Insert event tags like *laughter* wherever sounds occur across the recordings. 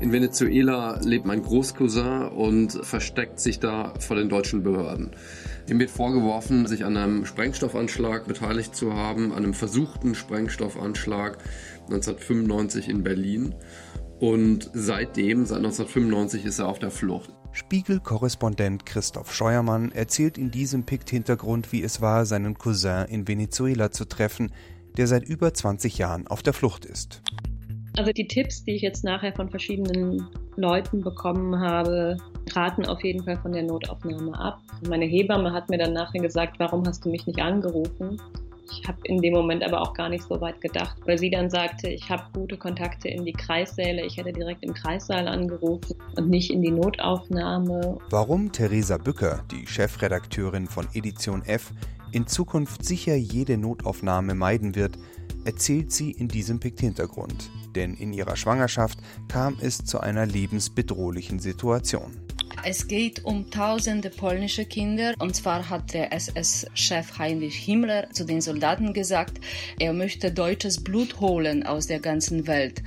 In Venezuela lebt mein Großcousin und versteckt sich da vor den deutschen Behörden. Ihm wird vorgeworfen, sich an einem Sprengstoffanschlag beteiligt zu haben, an einem versuchten Sprengstoffanschlag 1995 in Berlin. Und seitdem, seit 1995, ist er auf der Flucht. Spiegel-Korrespondent Christoph Scheuermann erzählt in diesem Pikt-Hintergrund, wie es war, seinen Cousin in Venezuela zu treffen, der seit über 20 Jahren auf der Flucht ist. Also die Tipps, die ich jetzt nachher von verschiedenen Leuten bekommen habe, raten auf jeden Fall von der Notaufnahme ab. Meine Hebamme hat mir dann nachher gesagt, warum hast du mich nicht angerufen? Ich habe in dem Moment aber auch gar nicht so weit gedacht, weil sie dann sagte, ich habe gute Kontakte in die Kreissäle. Ich hätte direkt im Kreissaal angerufen und nicht in die Notaufnahme. Warum Theresa Bücker, die Chefredakteurin von Edition F, in Zukunft sicher jede Notaufnahme meiden wird, erzählt sie in diesem Pikt-Hintergrund. Denn in ihrer Schwangerschaft kam es zu einer lebensbedrohlichen Situation. Es geht um tausende polnische Kinder. Und zwar hat der SS-Chef Heinrich Himmler zu den Soldaten gesagt, er möchte deutsches Blut holen aus der ganzen Welt.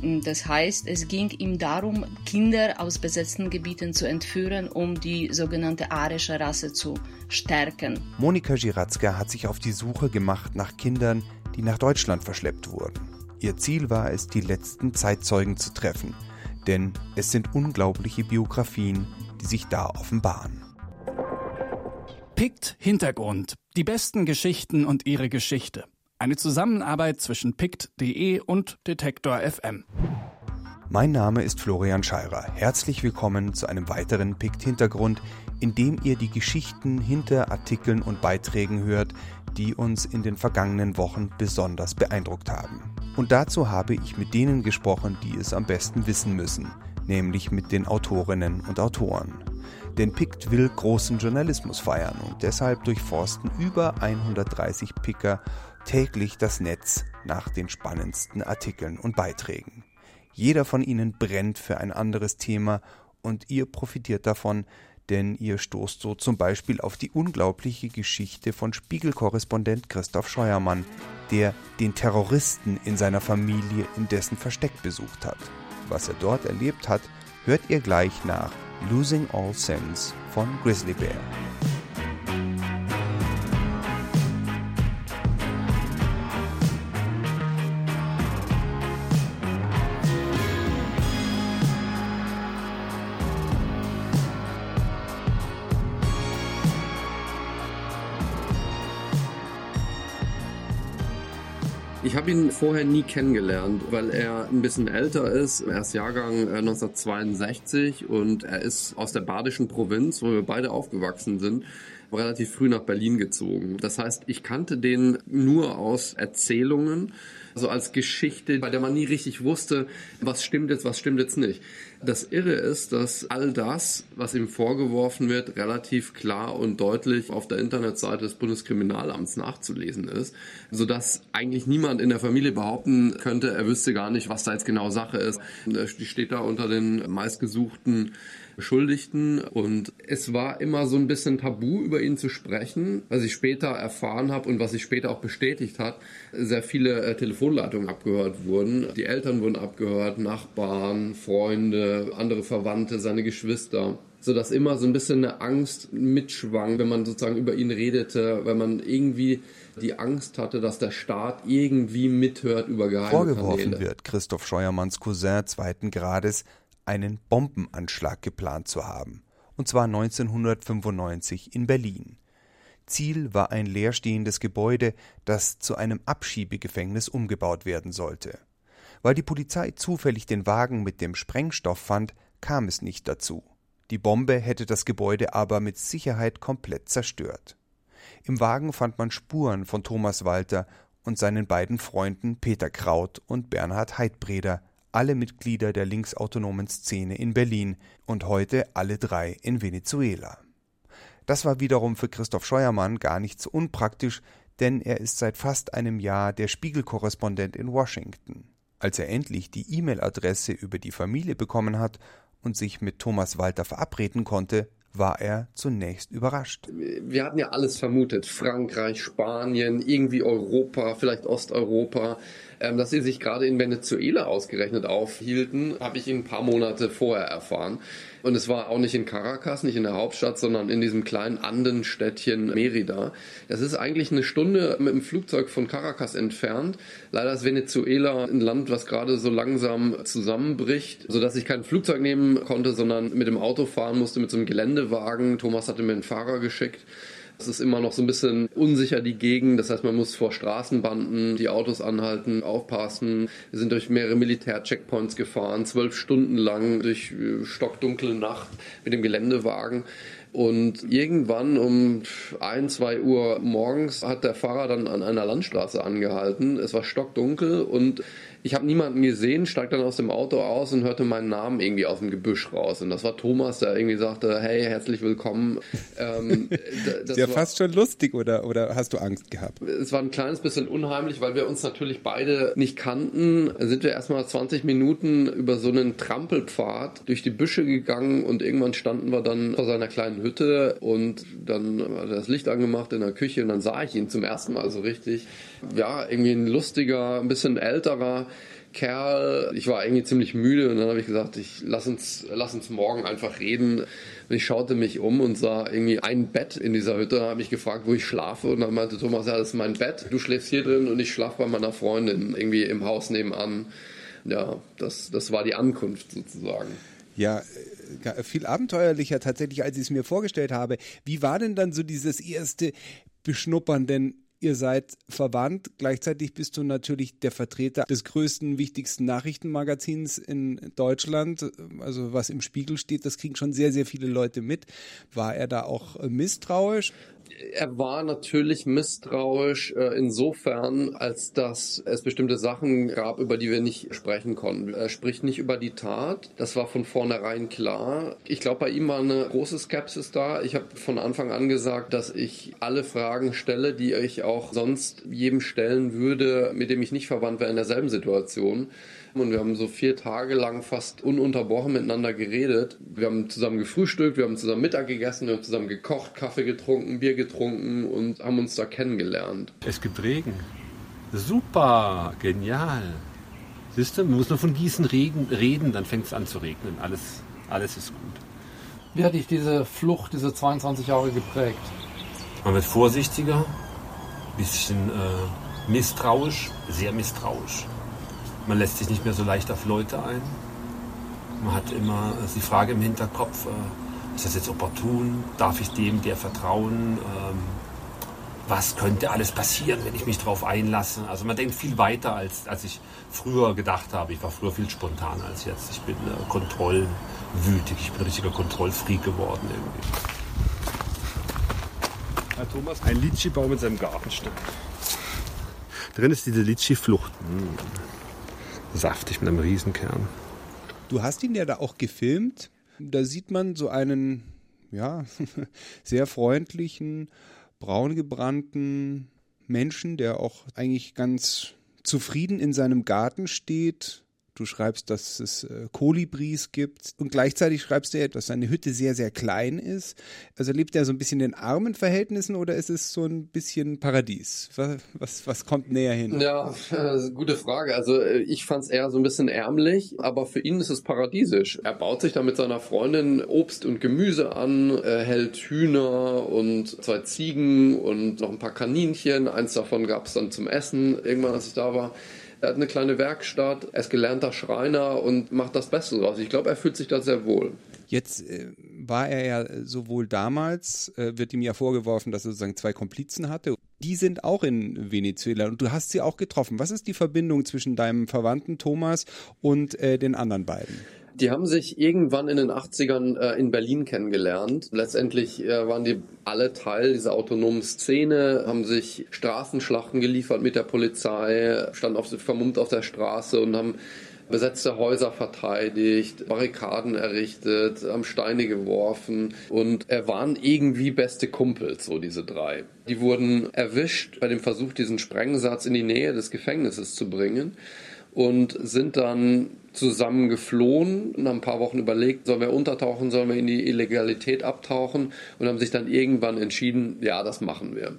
Das heißt, es ging ihm darum, Kinder aus besetzten Gebieten zu entführen, um die sogenannte arische Rasse zu stärken. Monika Giratzka hat sich auf die Suche gemacht nach Kindern, die nach Deutschland verschleppt wurden. Ihr Ziel war es, die letzten Zeitzeugen zu treffen, denn es sind unglaubliche Biografien, die sich da offenbaren. Pict Hintergrund. Die besten Geschichten und ihre Geschichte. Eine Zusammenarbeit zwischen pict.de und Detektor FM. Mein Name ist Florian Scheirer. Herzlich willkommen zu einem weiteren Pict Hintergrund, in dem ihr die Geschichten hinter Artikeln und Beiträgen hört, die uns in den vergangenen Wochen besonders beeindruckt haben. Und dazu habe ich mit denen gesprochen, die es am besten wissen müssen, nämlich mit den Autorinnen und Autoren. Denn Pict will großen Journalismus feiern und deshalb durchforsten über 130 Picker täglich das Netz nach den spannendsten Artikeln und Beiträgen. Jeder von ihnen brennt für ein anderes Thema und ihr profitiert davon, denn ihr stoßt so zum Beispiel auf die unglaubliche Geschichte von Spiegelkorrespondent Christoph Scheuermann, der den Terroristen in seiner Familie in dessen Versteck besucht hat. Was er dort erlebt hat, hört ihr gleich nach Losing All Sense von Grizzly Bear. Ich habe ihn vorher nie kennengelernt, weil er ein bisschen älter ist. Er ist Jahrgang 1962 äh, und er ist aus der badischen Provinz, wo wir beide aufgewachsen sind relativ früh nach Berlin gezogen. Das heißt, ich kannte den nur aus Erzählungen, also als Geschichte, bei der man nie richtig wusste, was stimmt jetzt, was stimmt jetzt nicht. Das Irre ist, dass all das, was ihm vorgeworfen wird, relativ klar und deutlich auf der Internetseite des Bundeskriminalamts nachzulesen ist, sodass eigentlich niemand in der Familie behaupten könnte, er wüsste gar nicht, was da jetzt genau Sache ist. Die steht da unter den meistgesuchten Beschuldigten und es war immer so ein bisschen tabu über ihn zu sprechen, was ich später erfahren habe und was sich später auch bestätigt hat. Sehr viele äh, Telefonleitungen abgehört wurden, die Eltern wurden abgehört, Nachbarn, Freunde, andere Verwandte, seine Geschwister so dass immer so ein bisschen eine Angst mitschwang, wenn man sozusagen über ihn redete, weil man irgendwie die Angst hatte, dass der Staat irgendwie mithört über Geheime Vorgeworfen Kanäle. wird Christoph Scheuermanns Cousin zweiten Grades einen Bombenanschlag geplant zu haben, und zwar 1995 in Berlin. Ziel war ein leerstehendes Gebäude, das zu einem Abschiebegefängnis umgebaut werden sollte. Weil die Polizei zufällig den Wagen mit dem Sprengstoff fand, kam es nicht dazu. Die Bombe hätte das Gebäude aber mit Sicherheit komplett zerstört. Im Wagen fand man Spuren von Thomas Walter und seinen beiden Freunden Peter Kraut und Bernhard Heidbreder, alle Mitglieder der linksautonomen Szene in Berlin und heute alle drei in Venezuela. Das war wiederum für Christoph Scheuermann gar nicht so unpraktisch, denn er ist seit fast einem Jahr der Spiegelkorrespondent in Washington. Als er endlich die E-Mail-Adresse über die Familie bekommen hat und sich mit Thomas Walter verabreden konnte, war er zunächst überrascht. Wir hatten ja alles vermutet. Frankreich, Spanien, irgendwie Europa, vielleicht Osteuropa. Ähm, dass sie sich gerade in Venezuela ausgerechnet aufhielten, habe ich ein paar Monate vorher erfahren. Und es war auch nicht in Caracas, nicht in der Hauptstadt, sondern in diesem kleinen Andenstädtchen Merida. Das ist eigentlich eine Stunde mit dem Flugzeug von Caracas entfernt. Leider ist Venezuela ein Land, was gerade so langsam zusammenbricht, sodass ich kein Flugzeug nehmen konnte, sondern mit dem Auto fahren musste, mit so einem Geländewagen. Thomas hatte mir einen Fahrer geschickt. Es ist immer noch so ein bisschen unsicher die Gegend. Das heißt, man muss vor Straßenbanden die Autos anhalten, aufpassen. Wir sind durch mehrere Militär-Checkpoints gefahren, zwölf Stunden lang durch äh, stockdunkle Nacht mit dem Geländewagen. Und irgendwann um ein, zwei Uhr morgens hat der Fahrer dann an einer Landstraße angehalten. Es war stockdunkel und ich habe niemanden gesehen, steig dann aus dem Auto aus und hörte meinen Namen irgendwie aus dem Gebüsch raus. Und das war Thomas, der irgendwie sagte, hey, herzlich willkommen. Ähm, *laughs* das ist ja war, fast schon lustig, oder, oder hast du Angst gehabt? Es war ein kleines bisschen unheimlich, weil wir uns natürlich beide nicht kannten. Sind wir erstmal 20 Minuten über so einen Trampelpfad durch die Büsche gegangen und irgendwann standen wir dann vor seiner kleinen Hütte und dann hat er das Licht angemacht in der Küche und dann sah ich ihn zum ersten Mal so richtig. Ja, irgendwie ein lustiger, ein bisschen älterer, Kerl. Ich war irgendwie ziemlich müde und dann habe ich gesagt, ich lass uns, lass uns morgen einfach reden. Und ich schaute mich um und sah irgendwie ein Bett in dieser Hütte. habe ich gefragt, wo ich schlafe. Und dann meinte Thomas, ja, das ist mein Bett. Du schläfst hier drin und ich schlafe bei meiner Freundin irgendwie im Haus nebenan. Ja, das, das war die Ankunft sozusagen. Ja, äh, viel abenteuerlicher tatsächlich, als ich es mir vorgestellt habe. Wie war denn dann so dieses erste Beschnuppern? Denn Ihr seid verwandt. Gleichzeitig bist du natürlich der Vertreter des größten, wichtigsten Nachrichtenmagazins in Deutschland. Also was im Spiegel steht, das kriegen schon sehr, sehr viele Leute mit. War er da auch misstrauisch? Er war natürlich misstrauisch äh, insofern, als dass es bestimmte Sachen gab, über die wir nicht sprechen konnten. Er spricht nicht über die Tat. Das war von vornherein klar. Ich glaube, bei ihm war eine große Skepsis da. Ich habe von Anfang an gesagt, dass ich alle Fragen stelle, die ich auch sonst jedem stellen würde, mit dem ich nicht verwandt wäre in derselben Situation und wir haben so vier Tage lang fast ununterbrochen miteinander geredet. Wir haben zusammen gefrühstückt, wir haben zusammen Mittag gegessen, wir haben zusammen gekocht, Kaffee getrunken, Bier getrunken und haben uns da kennengelernt. Es gibt Regen. Super, genial. Siehst du, man muss nur von Gießen reden, reden dann fängt es an zu regnen. Alles, alles ist gut. Wie hat dich diese Flucht, diese 22 Jahre geprägt? Man wird vorsichtiger, bisschen äh, misstrauisch, sehr misstrauisch. Man lässt sich nicht mehr so leicht auf Leute ein. Man hat immer die Frage im Hinterkopf, äh, ist das jetzt opportun? Darf ich dem, der vertrauen? Ähm, was könnte alles passieren, wenn ich mich darauf einlasse? Also man denkt viel weiter, als, als ich früher gedacht habe. Ich war früher viel spontaner als jetzt. Ich bin äh, kontrollwütig, ich bin ein richtiger Kontrollfreak geworden irgendwie. Herr Thomas, ein Litschi-Baum in seinem Garten steht. Drin ist diese Litschi-Flucht. Hm saftig mit einem Riesenkern. Du hast ihn ja da auch gefilmt. Da sieht man so einen, ja, *laughs* sehr freundlichen, braungebrannten Menschen, der auch eigentlich ganz zufrieden in seinem Garten steht, Du schreibst, dass es äh, Kolibris gibt und gleichzeitig schreibst du ja, dass seine Hütte sehr, sehr klein ist. Also lebt er so ein bisschen in armen Verhältnissen oder ist es so ein bisschen Paradies? Was, was, was kommt näher hin? Ja, äh, gute Frage. Also äh, ich fand es eher so ein bisschen ärmlich, aber für ihn ist es paradiesisch. Er baut sich da mit seiner Freundin Obst und Gemüse an, hält Hühner und zwei Ziegen und noch ein paar Kaninchen. Eins davon gab es dann zum Essen, irgendwann als ich da war. Er hat eine kleine Werkstatt, er ist gelernter Schreiner und macht das Beste draus. Ich glaube, er fühlt sich da sehr wohl. Jetzt äh, war er ja sowohl damals, äh, wird ihm ja vorgeworfen, dass er sozusagen zwei Komplizen hatte. Die sind auch in Venezuela und du hast sie auch getroffen. Was ist die Verbindung zwischen deinem Verwandten Thomas und äh, den anderen beiden? Die haben sich irgendwann in den 80ern äh, in Berlin kennengelernt. Letztendlich äh, waren die alle Teil dieser autonomen Szene, haben sich Straßenschlachten geliefert mit der Polizei, standen auf, vermummt auf der Straße und haben besetzte Häuser verteidigt, Barrikaden errichtet, haben Steine geworfen und er waren irgendwie beste Kumpels, so diese drei. Die wurden erwischt bei dem Versuch, diesen Sprengsatz in die Nähe des Gefängnisses zu bringen und sind dann zusammen geflohen und haben ein paar Wochen überlegt, sollen wir untertauchen, sollen wir in die Illegalität abtauchen und haben sich dann irgendwann entschieden, ja, das machen wir.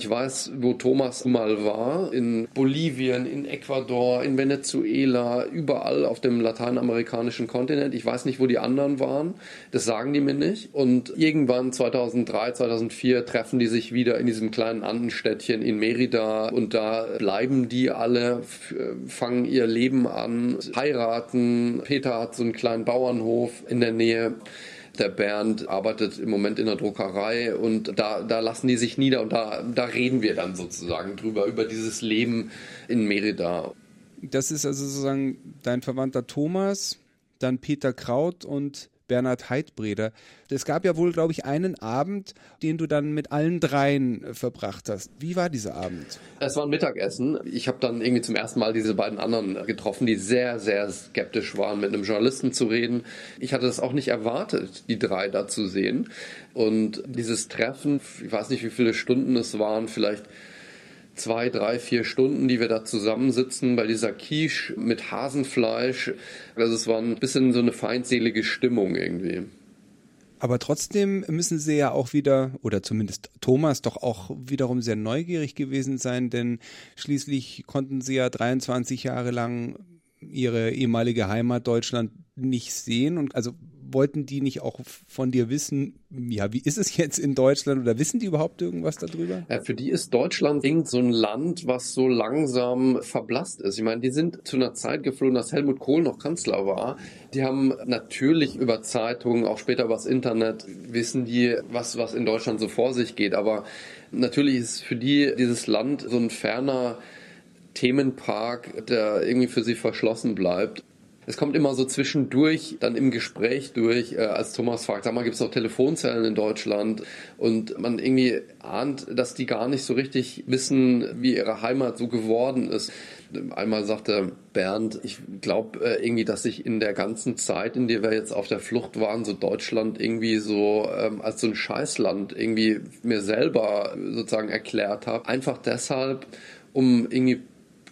Ich weiß, wo Thomas mal war, in Bolivien, in Ecuador, in Venezuela, überall auf dem lateinamerikanischen Kontinent. Ich weiß nicht, wo die anderen waren. Das sagen die mir nicht. Und irgendwann 2003, 2004 treffen die sich wieder in diesem kleinen Andenstädtchen in Merida und da bleiben die alle, fangen ihr Leben an, heiraten. Peter hat so einen kleinen Bauernhof in der Nähe. Der Bernd arbeitet im Moment in der Druckerei und da, da lassen die sich nieder und da, da reden wir dann sozusagen drüber, über dieses Leben in Merida. Das ist also sozusagen dein Verwandter Thomas, dann Peter Kraut und Bernhard Heidbreder. Es gab ja wohl, glaube ich, einen Abend, den du dann mit allen dreien äh, verbracht hast. Wie war dieser Abend? Es war ein Mittagessen. Ich habe dann irgendwie zum ersten Mal diese beiden anderen getroffen, die sehr, sehr skeptisch waren, mit einem Journalisten zu reden. Ich hatte das auch nicht erwartet, die drei da zu sehen. Und dieses Treffen, ich weiß nicht, wie viele Stunden es waren, vielleicht zwei, drei, vier Stunden, die wir da zusammensitzen bei dieser Quiche mit Hasenfleisch. Also es war ein bisschen so eine feindselige Stimmung irgendwie. Aber trotzdem müssen Sie ja auch wieder, oder zumindest Thomas, doch auch wiederum sehr neugierig gewesen sein, denn schließlich konnten Sie ja 23 Jahre lang Ihre ehemalige Heimat Deutschland nicht sehen und also wollten die nicht auch von dir wissen, ja, wie ist es jetzt in Deutschland oder wissen die überhaupt irgendwas darüber? Ja, für die ist Deutschland so ein Land, was so langsam verblasst ist. Ich meine, die sind zu einer Zeit geflohen, dass Helmut Kohl noch Kanzler war. Die haben natürlich über Zeitungen, auch später übers Internet, wissen die, was, was in Deutschland so vor sich geht. Aber natürlich ist für die dieses Land so ein ferner Themenpark, der irgendwie für sie verschlossen bleibt es kommt immer so zwischendurch, dann im Gespräch durch, äh, als Thomas fragt, sag mal, gibt es noch Telefonzellen in Deutschland? Und man irgendwie ahnt, dass die gar nicht so richtig wissen, wie ihre Heimat so geworden ist. Einmal sagte Bernd, ich glaube äh, irgendwie, dass ich in der ganzen Zeit, in der wir jetzt auf der Flucht waren, so Deutschland irgendwie so ähm, als so ein Scheißland irgendwie mir selber sozusagen erklärt habe. Einfach deshalb, um irgendwie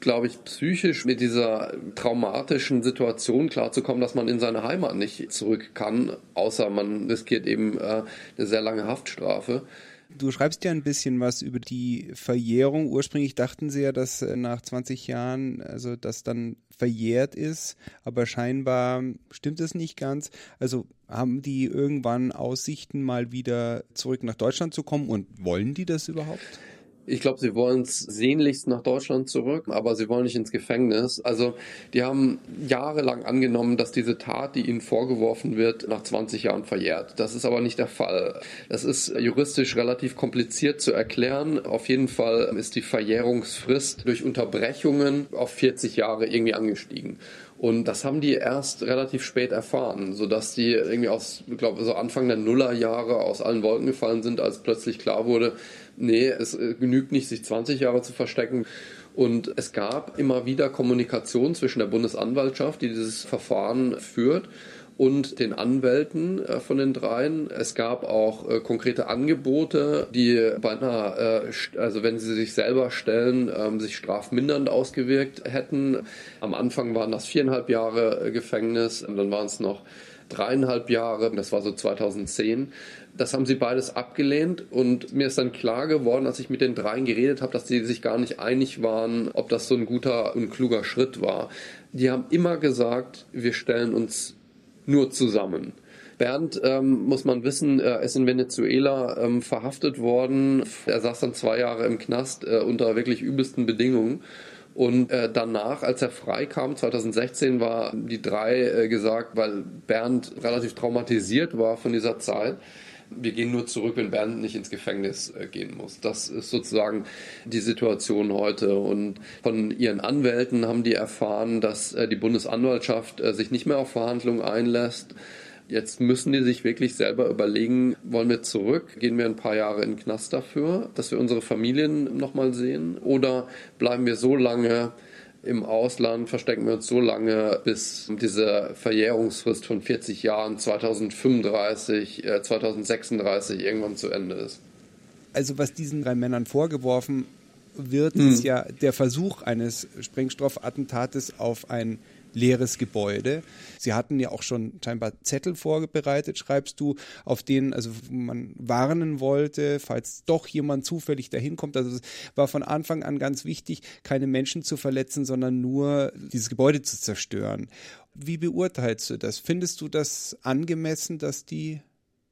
glaube ich, psychisch mit dieser traumatischen Situation klarzukommen, dass man in seine Heimat nicht zurück kann, außer man riskiert eben äh, eine sehr lange Haftstrafe. Du schreibst ja ein bisschen was über die Verjährung. Ursprünglich dachten sie ja, dass äh, nach 20 Jahren, also das dann verjährt ist, aber scheinbar stimmt es nicht ganz. Also haben die irgendwann Aussichten, mal wieder zurück nach Deutschland zu kommen und wollen die das überhaupt? Ich glaube, sie wollen es sehnlichst nach Deutschland zurück, aber sie wollen nicht ins Gefängnis. Also die haben jahrelang angenommen, dass diese Tat, die ihnen vorgeworfen wird, nach 20 Jahren verjährt. Das ist aber nicht der Fall. Das ist juristisch relativ kompliziert zu erklären. Auf jeden Fall ist die Verjährungsfrist durch Unterbrechungen auf 40 Jahre irgendwie angestiegen. Und das haben die erst relativ spät erfahren, sodass die irgendwie aus, ich glaube, so Anfang der Nullerjahre aus allen Wolken gefallen sind, als plötzlich klar wurde, nee, es äh, genügt nicht, sich 20 Jahre zu verstecken. Und es gab immer wieder Kommunikation zwischen der Bundesanwaltschaft, die dieses Verfahren führt, und den Anwälten äh, von den dreien. Es gab auch äh, konkrete Angebote, die beinahe, äh, also wenn sie sich selber stellen, ähm, sich strafmindernd ausgewirkt hätten. Am Anfang waren das viereinhalb Jahre Gefängnis dann waren es noch dreieinhalb Jahre, das war so 2010. Das haben sie beides abgelehnt und mir ist dann klar geworden, als ich mit den dreien geredet habe, dass sie sich gar nicht einig waren, ob das so ein guter und kluger Schritt war. Die haben immer gesagt, wir stellen uns nur zusammen. Bernd, ähm, muss man wissen, er ist in Venezuela ähm, verhaftet worden. Er saß dann zwei Jahre im Knast äh, unter wirklich übelsten Bedingungen. Und äh, danach, als er freikam, 2016, war die drei äh, gesagt, weil Bernd relativ traumatisiert war von dieser Zeit, wir gehen nur zurück, wenn Bernd nicht ins Gefängnis äh, gehen muss. Das ist sozusagen die Situation heute. Und von ihren Anwälten haben die erfahren, dass äh, die Bundesanwaltschaft äh, sich nicht mehr auf Verhandlungen einlässt. Jetzt müssen die sich wirklich selber überlegen, wollen wir zurück, gehen wir ein paar Jahre in den Knast dafür, dass wir unsere Familien nochmal sehen oder bleiben wir so lange im Ausland verstecken wir uns so lange, bis diese Verjährungsfrist von 40 Jahren 2035, äh, 2036 irgendwann zu Ende ist. Also was diesen drei Männern vorgeworfen wird, hm. ist ja der Versuch eines Sprengstoffattentates auf ein leeres Gebäude. Sie hatten ja auch schon scheinbar Zettel vorbereitet, schreibst du, auf denen also man warnen wollte, falls doch jemand zufällig dahin kommt. Also es war von Anfang an ganz wichtig, keine Menschen zu verletzen, sondern nur dieses Gebäude zu zerstören. Wie beurteilst du das? Findest du das angemessen, dass die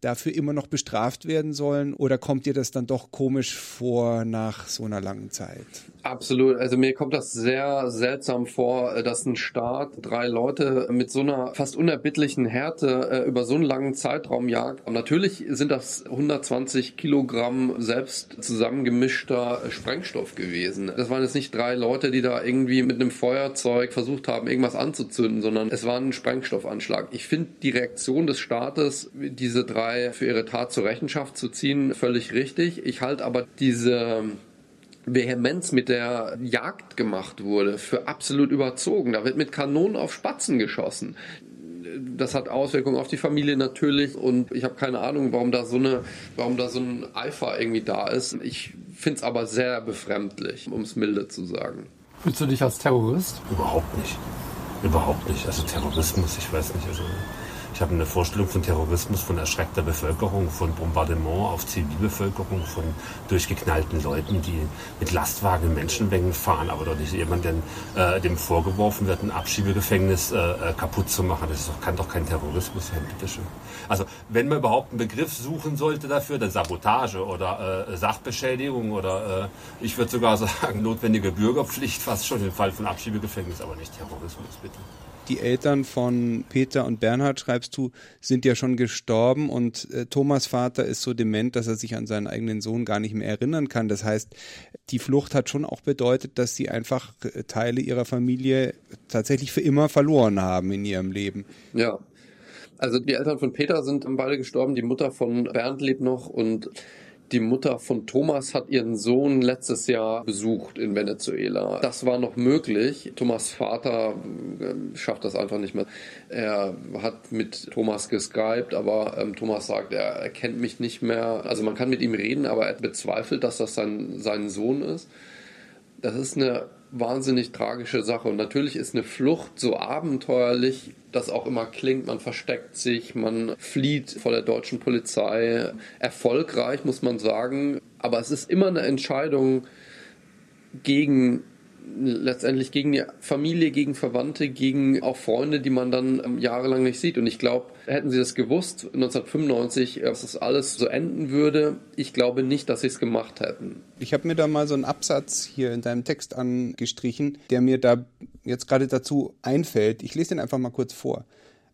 dafür immer noch bestraft werden sollen? Oder kommt dir das dann doch komisch vor nach so einer langen Zeit? Absolut. Also mir kommt das sehr seltsam vor, dass ein Staat drei Leute mit so einer fast unerbittlichen Härte äh, über so einen langen Zeitraum jagt. Und natürlich sind das 120 Kilogramm selbst zusammengemischter Sprengstoff gewesen. Das waren jetzt nicht drei Leute, die da irgendwie mit einem Feuerzeug versucht haben, irgendwas anzuzünden, sondern es war ein Sprengstoffanschlag. Ich finde die Reaktion des Staates, diese drei für ihre Tat zur Rechenschaft zu ziehen, völlig richtig. Ich halte aber diese Vehemenz mit der Jagd gemacht wurde, für absolut überzogen. Da wird mit Kanonen auf Spatzen geschossen. Das hat Auswirkungen auf die Familie natürlich und ich habe keine Ahnung, warum da so eine, warum da so ein Eifer irgendwie da ist. Ich finde es aber sehr befremdlich, um es milde zu sagen. Fühlst du dich als Terrorist? Überhaupt nicht. Überhaupt nicht. Also Terrorismus, ich weiß nicht. Also ich habe eine Vorstellung von Terrorismus, von erschreckter Bevölkerung, von Bombardement auf Zivilbevölkerung, von durchgeknallten Leuten, die mit Lastwagen Menschenmengen fahren, aber doch nicht jemand, denn, äh, dem vorgeworfen wird, ein Abschiebegefängnis äh, äh, kaputt zu machen. Das doch, kann doch kein Terrorismus sein, bitteschön. Also wenn man überhaupt einen Begriff suchen sollte dafür, dann Sabotage oder äh, Sachbeschädigung oder äh, ich würde sogar *laughs* sagen notwendige Bürgerpflicht, fast schon im Fall von Abschiebegefängnis, aber nicht Terrorismus, bitte die Eltern von Peter und Bernhard, schreibst du, sind ja schon gestorben und äh, Thomas Vater ist so dement, dass er sich an seinen eigenen Sohn gar nicht mehr erinnern kann. Das heißt, die Flucht hat schon auch bedeutet, dass sie einfach äh, Teile ihrer Familie tatsächlich für immer verloren haben in ihrem Leben. Ja. Also die Eltern von Peter sind beide gestorben, die Mutter von Bernd lebt noch und die Mutter von Thomas hat ihren Sohn letztes Jahr besucht in Venezuela. Das war noch möglich. Thomas Vater äh, schafft das einfach nicht mehr. Er hat mit Thomas geskypt, aber ähm, Thomas sagt, er, er kennt mich nicht mehr. Also man kann mit ihm reden, aber er bezweifelt, dass das sein, sein Sohn ist. Das ist eine wahnsinnig tragische Sache. Und natürlich ist eine Flucht so abenteuerlich, das auch immer klingt. Man versteckt sich, man flieht vor der deutschen Polizei. Erfolgreich, muss man sagen. Aber es ist immer eine Entscheidung gegen letztendlich gegen die Familie, gegen Verwandte, gegen auch Freunde, die man dann ähm, jahrelang nicht sieht. Und ich glaube, hätten sie das gewusst, 1995, äh, dass das alles so enden würde, ich glaube nicht, dass sie es gemacht hätten. Ich habe mir da mal so einen Absatz hier in deinem Text angestrichen, der mir da jetzt gerade dazu einfällt. Ich lese den einfach mal kurz vor.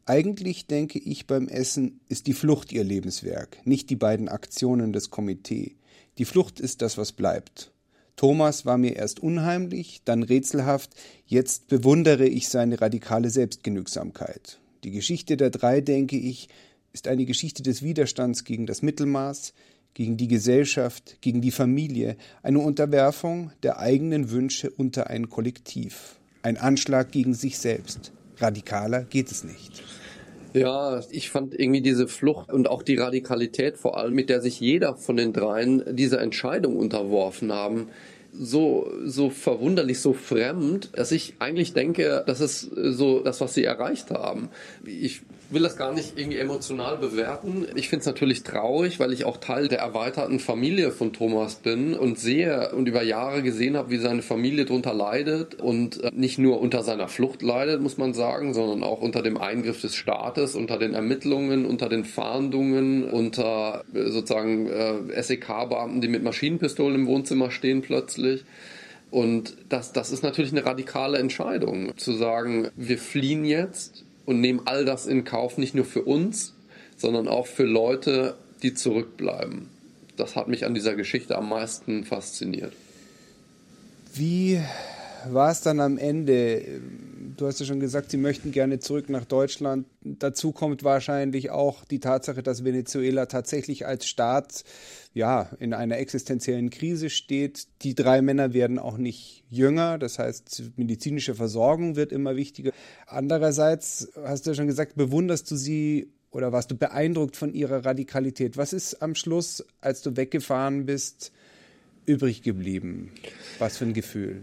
Eigentlich denke ich beim Essen ist die Flucht ihr Lebenswerk, nicht die beiden Aktionen des Komitee. Die Flucht ist das, was bleibt. Thomas war mir erst unheimlich, dann rätselhaft, jetzt bewundere ich seine radikale Selbstgenügsamkeit. Die Geschichte der drei, denke ich, ist eine Geschichte des Widerstands gegen das Mittelmaß, gegen die Gesellschaft, gegen die Familie, eine Unterwerfung der eigenen Wünsche unter ein Kollektiv, ein Anschlag gegen sich selbst. Radikaler geht es nicht. Ja, ich fand irgendwie diese Flucht und auch die Radikalität vor allem, mit der sich jeder von den dreien dieser Entscheidung unterworfen haben, so, so verwunderlich, so fremd, dass ich eigentlich denke, das ist so das, was sie erreicht haben. Ich will das gar nicht irgendwie emotional bewerten. Ich finde es natürlich traurig, weil ich auch Teil der erweiterten Familie von Thomas bin und sehe und über Jahre gesehen habe, wie seine Familie darunter leidet und äh, nicht nur unter seiner Flucht leidet, muss man sagen, sondern auch unter dem Eingriff des Staates, unter den Ermittlungen, unter den Fahndungen, unter äh, sozusagen äh, SEK-Beamten, die mit Maschinenpistolen im Wohnzimmer stehen plötzlich. Und das, das ist natürlich eine radikale Entscheidung, zu sagen, wir fliehen jetzt, und nehmen all das in Kauf, nicht nur für uns, sondern auch für Leute, die zurückbleiben. Das hat mich an dieser Geschichte am meisten fasziniert. Wie war es dann am Ende? Du hast ja schon gesagt, Sie möchten gerne zurück nach Deutschland. Dazu kommt wahrscheinlich auch die Tatsache, dass Venezuela tatsächlich als Staat ja, in einer existenziellen Krise steht. Die drei Männer werden auch nicht jünger, das heißt, medizinische Versorgung wird immer wichtiger. Andererseits, hast du ja schon gesagt, bewunderst du sie oder warst du beeindruckt von ihrer Radikalität? Was ist am Schluss, als du weggefahren bist, übrig geblieben? Was für ein Gefühl?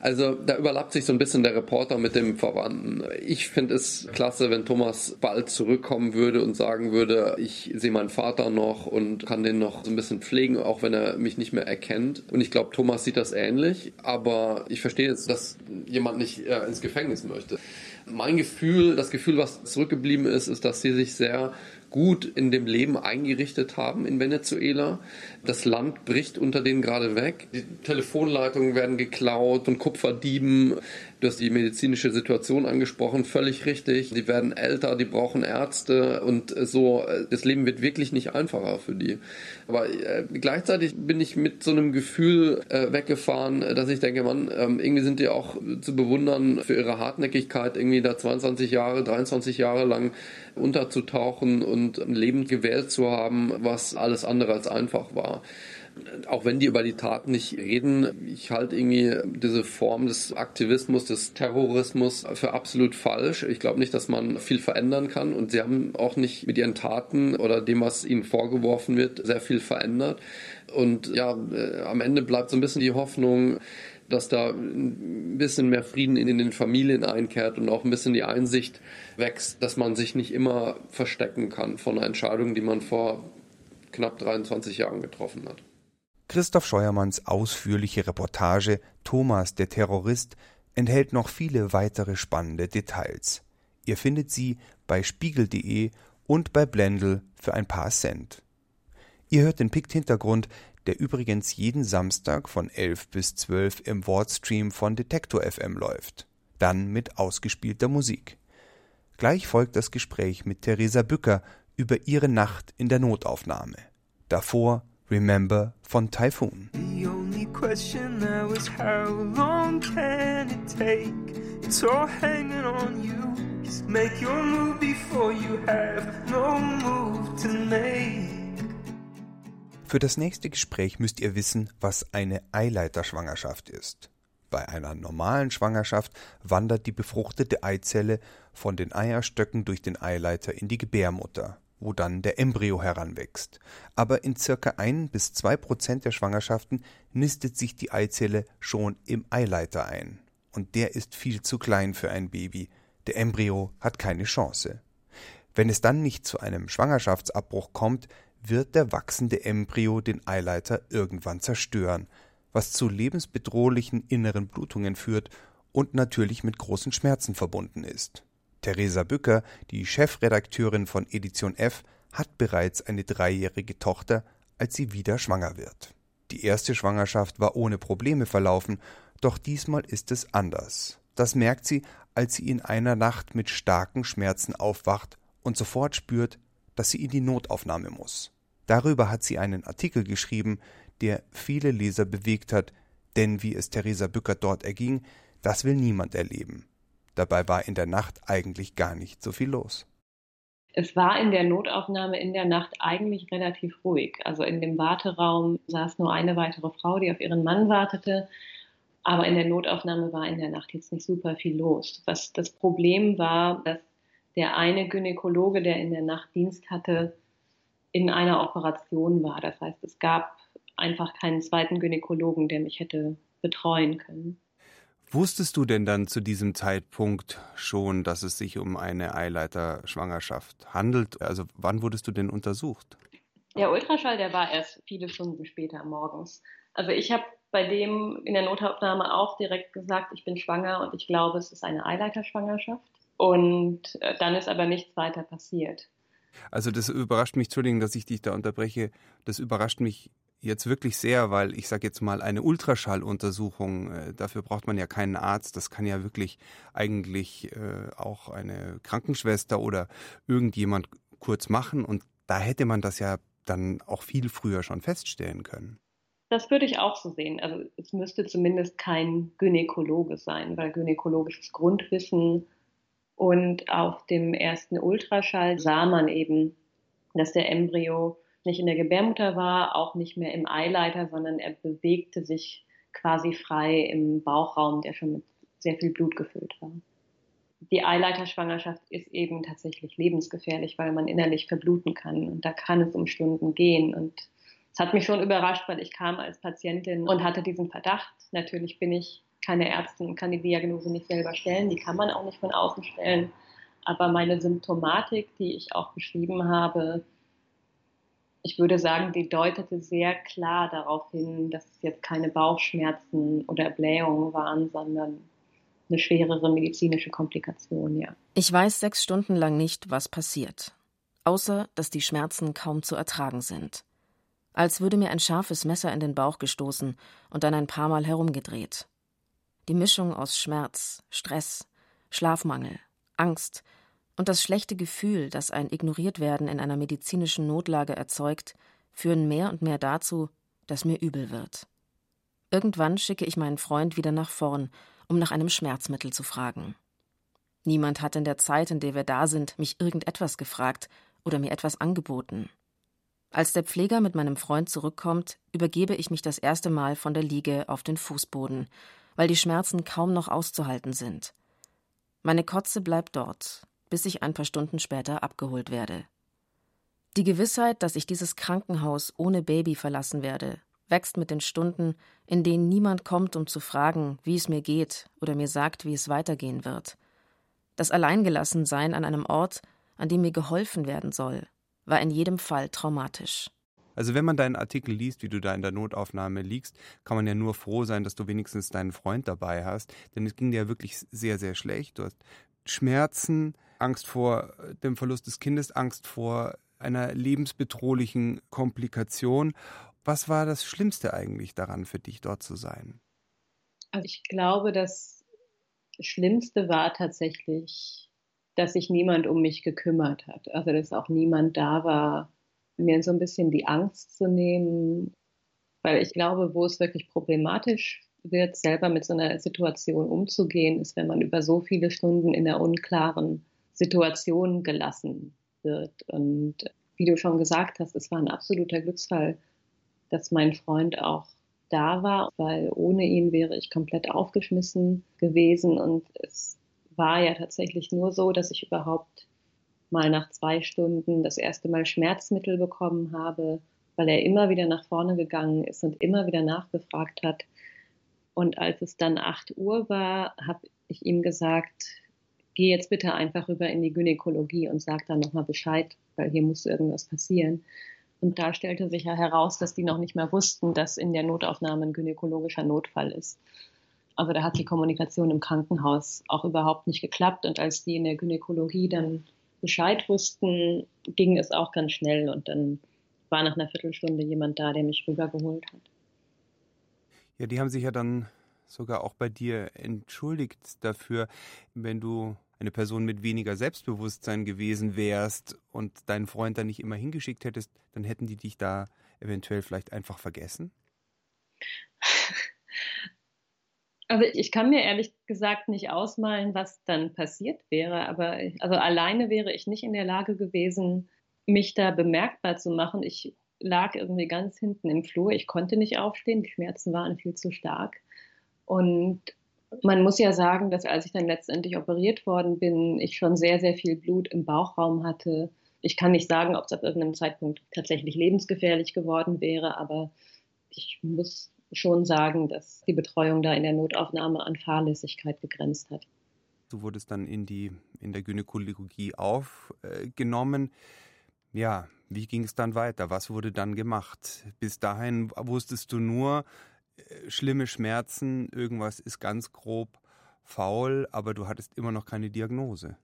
Also da überlappt sich so ein bisschen der Reporter mit dem Verwandten. Ich finde es klasse, wenn Thomas bald zurückkommen würde und sagen würde, ich sehe meinen Vater noch und kann den noch so ein bisschen pflegen, auch wenn er mich nicht mehr erkennt. Und ich glaube, Thomas sieht das ähnlich, aber ich verstehe jetzt, dass jemand nicht äh, ins Gefängnis möchte. Mein Gefühl, das Gefühl, was zurückgeblieben ist, ist, dass sie sich sehr gut in dem Leben eingerichtet haben in Venezuela. Das Land bricht unter denen gerade weg. Die Telefonleitungen werden geklaut von Kupferdieben. Du hast die medizinische Situation angesprochen, völlig richtig. Die werden älter, die brauchen Ärzte und so, das Leben wird wirklich nicht einfacher für die. Aber äh, gleichzeitig bin ich mit so einem Gefühl äh, weggefahren, dass ich denke, man, ähm, irgendwie sind die auch zu bewundern für ihre Hartnäckigkeit, irgendwie da 22 Jahre, 23 Jahre lang unterzutauchen und ein Leben gewählt zu haben, was alles andere als einfach war auch wenn die über die Tat nicht reden, ich halte irgendwie diese Form des Aktivismus, des Terrorismus für absolut falsch. Ich glaube nicht, dass man viel verändern kann und sie haben auch nicht mit ihren Taten oder dem, was ihnen vorgeworfen wird, sehr viel verändert. Und ja, äh, am Ende bleibt so ein bisschen die Hoffnung, dass da ein bisschen mehr Frieden in den Familien einkehrt und auch ein bisschen die Einsicht wächst, dass man sich nicht immer verstecken kann von einer Entscheidung, die man vor knapp 23 Jahren getroffen hat. Christoph Scheuermanns ausführliche Reportage Thomas der Terrorist enthält noch viele weitere spannende Details. Ihr findet sie bei spiegel.de und bei Blendl für ein paar Cent. Ihr hört den Pikt-Hintergrund, der übrigens jeden Samstag von 11 bis 12 im Wordstream von Detektor FM läuft. Dann mit ausgespielter Musik. Gleich folgt das Gespräch mit Theresa Bücker über ihre Nacht in der Notaufnahme. Davor Remember von Typhoon. The only question now is how long can it take? It's all hanging on you. Just make your move before you have no move to make. Für das nächste Gespräch müsst ihr wissen, was eine Eileiterschwangerschaft ist. Bei einer normalen Schwangerschaft wandert die befruchtete Eizelle von den Eierstöcken durch den Eileiter in die Gebärmutter wo dann der Embryo heranwächst. Aber in circa ein bis zwei Prozent der Schwangerschaften nistet sich die Eizelle schon im Eileiter ein. Und der ist viel zu klein für ein Baby. Der Embryo hat keine Chance. Wenn es dann nicht zu einem Schwangerschaftsabbruch kommt, wird der wachsende Embryo den Eileiter irgendwann zerstören, was zu lebensbedrohlichen inneren Blutungen führt und natürlich mit großen Schmerzen verbunden ist. Theresa Bücker, die Chefredakteurin von Edition F, hat bereits eine dreijährige Tochter, als sie wieder schwanger wird. Die erste Schwangerschaft war ohne Probleme verlaufen, doch diesmal ist es anders. Das merkt sie, als sie in einer Nacht mit starken Schmerzen aufwacht und sofort spürt, dass sie in die Notaufnahme muss. Darüber hat sie einen Artikel geschrieben, der viele Leser bewegt hat, denn wie es Theresa Bücker dort erging, das will niemand erleben. Dabei war in der Nacht eigentlich gar nicht so viel los. Es war in der Notaufnahme in der Nacht eigentlich relativ ruhig. Also in dem Warteraum saß nur eine weitere Frau, die auf ihren Mann wartete. Aber in der Notaufnahme war in der Nacht jetzt nicht super viel los. Was das Problem war, dass der eine Gynäkologe, der in der Nacht Dienst hatte, in einer Operation war. Das heißt, es gab einfach keinen zweiten Gynäkologen, der mich hätte betreuen können. Wusstest du denn dann zu diesem Zeitpunkt schon, dass es sich um eine Eileiterschwangerschaft handelt? Also wann wurdest du denn untersucht? Der Ultraschall, der war erst viele Stunden später morgens. Also ich habe bei dem in der Notaufnahme auch direkt gesagt, ich bin schwanger und ich glaube, es ist eine Eileiterschwangerschaft. Und äh, dann ist aber nichts weiter passiert. Also das überrascht mich, Entschuldigung, dass ich dich da unterbreche, das überrascht mich jetzt wirklich sehr, weil ich sage jetzt mal eine Ultraschalluntersuchung, äh, dafür braucht man ja keinen Arzt, das kann ja wirklich eigentlich äh, auch eine Krankenschwester oder irgendjemand kurz machen und da hätte man das ja dann auch viel früher schon feststellen können. Das würde ich auch so sehen. Also es müsste zumindest kein Gynäkologe sein, weil gynäkologisches Grundwissen und auf dem ersten Ultraschall sah man eben, dass der Embryo nicht in der Gebärmutter war, auch nicht mehr im Eileiter, sondern er bewegte sich quasi frei im Bauchraum, der schon mit sehr viel Blut gefüllt war. Die Eileiterschwangerschaft ist eben tatsächlich lebensgefährlich, weil man innerlich verbluten kann und da kann es um Stunden gehen und es hat mich schon überrascht, weil ich kam als Patientin und hatte diesen Verdacht. Natürlich bin ich keine Ärztin kann die Diagnose nicht selber stellen, die kann man auch nicht von außen stellen. Aber meine Symptomatik, die ich auch beschrieben habe, ich würde sagen, die deutete sehr klar darauf hin, dass es jetzt keine Bauchschmerzen oder Blähungen waren, sondern eine schwerere medizinische Komplikation, ja. Ich weiß sechs Stunden lang nicht, was passiert. Außer, dass die Schmerzen kaum zu ertragen sind. Als würde mir ein scharfes Messer in den Bauch gestoßen und dann ein paar Mal herumgedreht. Die Mischung aus Schmerz, Stress, Schlafmangel, Angst und das schlechte Gefühl, das ein Ignoriertwerden in einer medizinischen Notlage erzeugt, führen mehr und mehr dazu, dass mir übel wird. Irgendwann schicke ich meinen Freund wieder nach vorn, um nach einem Schmerzmittel zu fragen. Niemand hat in der Zeit, in der wir da sind, mich irgendetwas gefragt oder mir etwas angeboten. Als der Pfleger mit meinem Freund zurückkommt, übergebe ich mich das erste Mal von der Liege auf den Fußboden, weil die Schmerzen kaum noch auszuhalten sind. Meine Kotze bleibt dort, bis ich ein paar Stunden später abgeholt werde. Die Gewissheit, dass ich dieses Krankenhaus ohne Baby verlassen werde, wächst mit den Stunden, in denen niemand kommt, um zu fragen, wie es mir geht oder mir sagt, wie es weitergehen wird. Das Alleingelassensein an einem Ort, an dem mir geholfen werden soll, war in jedem Fall traumatisch. Also wenn man deinen Artikel liest, wie du da in der Notaufnahme liegst, kann man ja nur froh sein, dass du wenigstens deinen Freund dabei hast. Denn es ging dir ja wirklich sehr, sehr schlecht. Du hast Schmerzen, Angst vor dem Verlust des Kindes, Angst vor einer lebensbedrohlichen Komplikation. Was war das Schlimmste eigentlich daran für dich, dort zu sein? Also ich glaube, das Schlimmste war tatsächlich, dass sich niemand um mich gekümmert hat. Also dass auch niemand da war, mir so ein bisschen die Angst zu nehmen. Weil ich glaube, wo es wirklich problematisch wird, selber mit so einer Situation umzugehen, ist, wenn man über so viele Stunden in der unklaren Situation gelassen wird. Und wie du schon gesagt hast, es war ein absoluter Glücksfall, dass mein Freund auch da war, weil ohne ihn wäre ich komplett aufgeschmissen gewesen. Und es war ja tatsächlich nur so, dass ich überhaupt mal nach zwei Stunden das erste Mal Schmerzmittel bekommen habe, weil er immer wieder nach vorne gegangen ist und immer wieder nachgefragt hat. Und als es dann 8 Uhr war, habe ich ihm gesagt, geh jetzt bitte einfach rüber in die Gynäkologie und sag dann nochmal Bescheid, weil hier muss irgendwas passieren. Und da stellte sich ja heraus, dass die noch nicht mehr wussten, dass in der Notaufnahme ein gynäkologischer Notfall ist. Also da hat die Kommunikation im Krankenhaus auch überhaupt nicht geklappt. Und als die in der Gynäkologie dann Bescheid wussten, ging es auch ganz schnell. Und dann war nach einer Viertelstunde jemand da, der mich rübergeholt hat. Ja, die haben sich ja dann sogar auch bei dir entschuldigt dafür, wenn du eine Person mit weniger Selbstbewusstsein gewesen wärst und deinen Freund dann nicht immer hingeschickt hättest, dann hätten die dich da eventuell vielleicht einfach vergessen? *laughs* Also ich kann mir ehrlich gesagt nicht ausmalen, was dann passiert wäre, aber also alleine wäre ich nicht in der Lage gewesen, mich da bemerkbar zu machen. Ich lag irgendwie ganz hinten im Flur, ich konnte nicht aufstehen, die Schmerzen waren viel zu stark. Und man muss ja sagen, dass als ich dann letztendlich operiert worden bin, ich schon sehr, sehr viel Blut im Bauchraum hatte. Ich kann nicht sagen, ob es ab irgendeinem Zeitpunkt tatsächlich lebensgefährlich geworden wäre, aber ich muss schon sagen, dass die Betreuung da in der Notaufnahme an Fahrlässigkeit begrenzt hat. Du wurdest dann in die in der Gynäkologie aufgenommen. Ja, wie ging es dann weiter? Was wurde dann gemacht? Bis dahin wusstest du nur, schlimme Schmerzen, irgendwas ist ganz grob faul, aber du hattest immer noch keine Diagnose.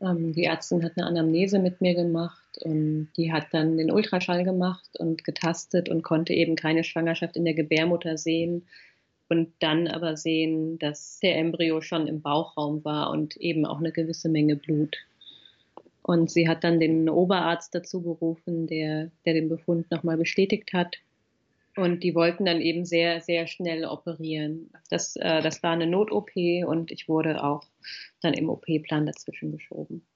Ähm, die Ärztin hat eine Anamnese mit mir gemacht und die hat dann den Ultraschall gemacht und getastet und konnte eben keine Schwangerschaft in der Gebärmutter sehen und dann aber sehen, dass der Embryo schon im Bauchraum war und eben auch eine gewisse Menge Blut. Und sie hat dann den Oberarzt dazu gerufen, der, der den Befund nochmal bestätigt hat und die wollten dann eben sehr, sehr schnell operieren. Das, äh, das war eine Not-OP und ich wurde auch dann im OP-Plan dazwischen geschoben.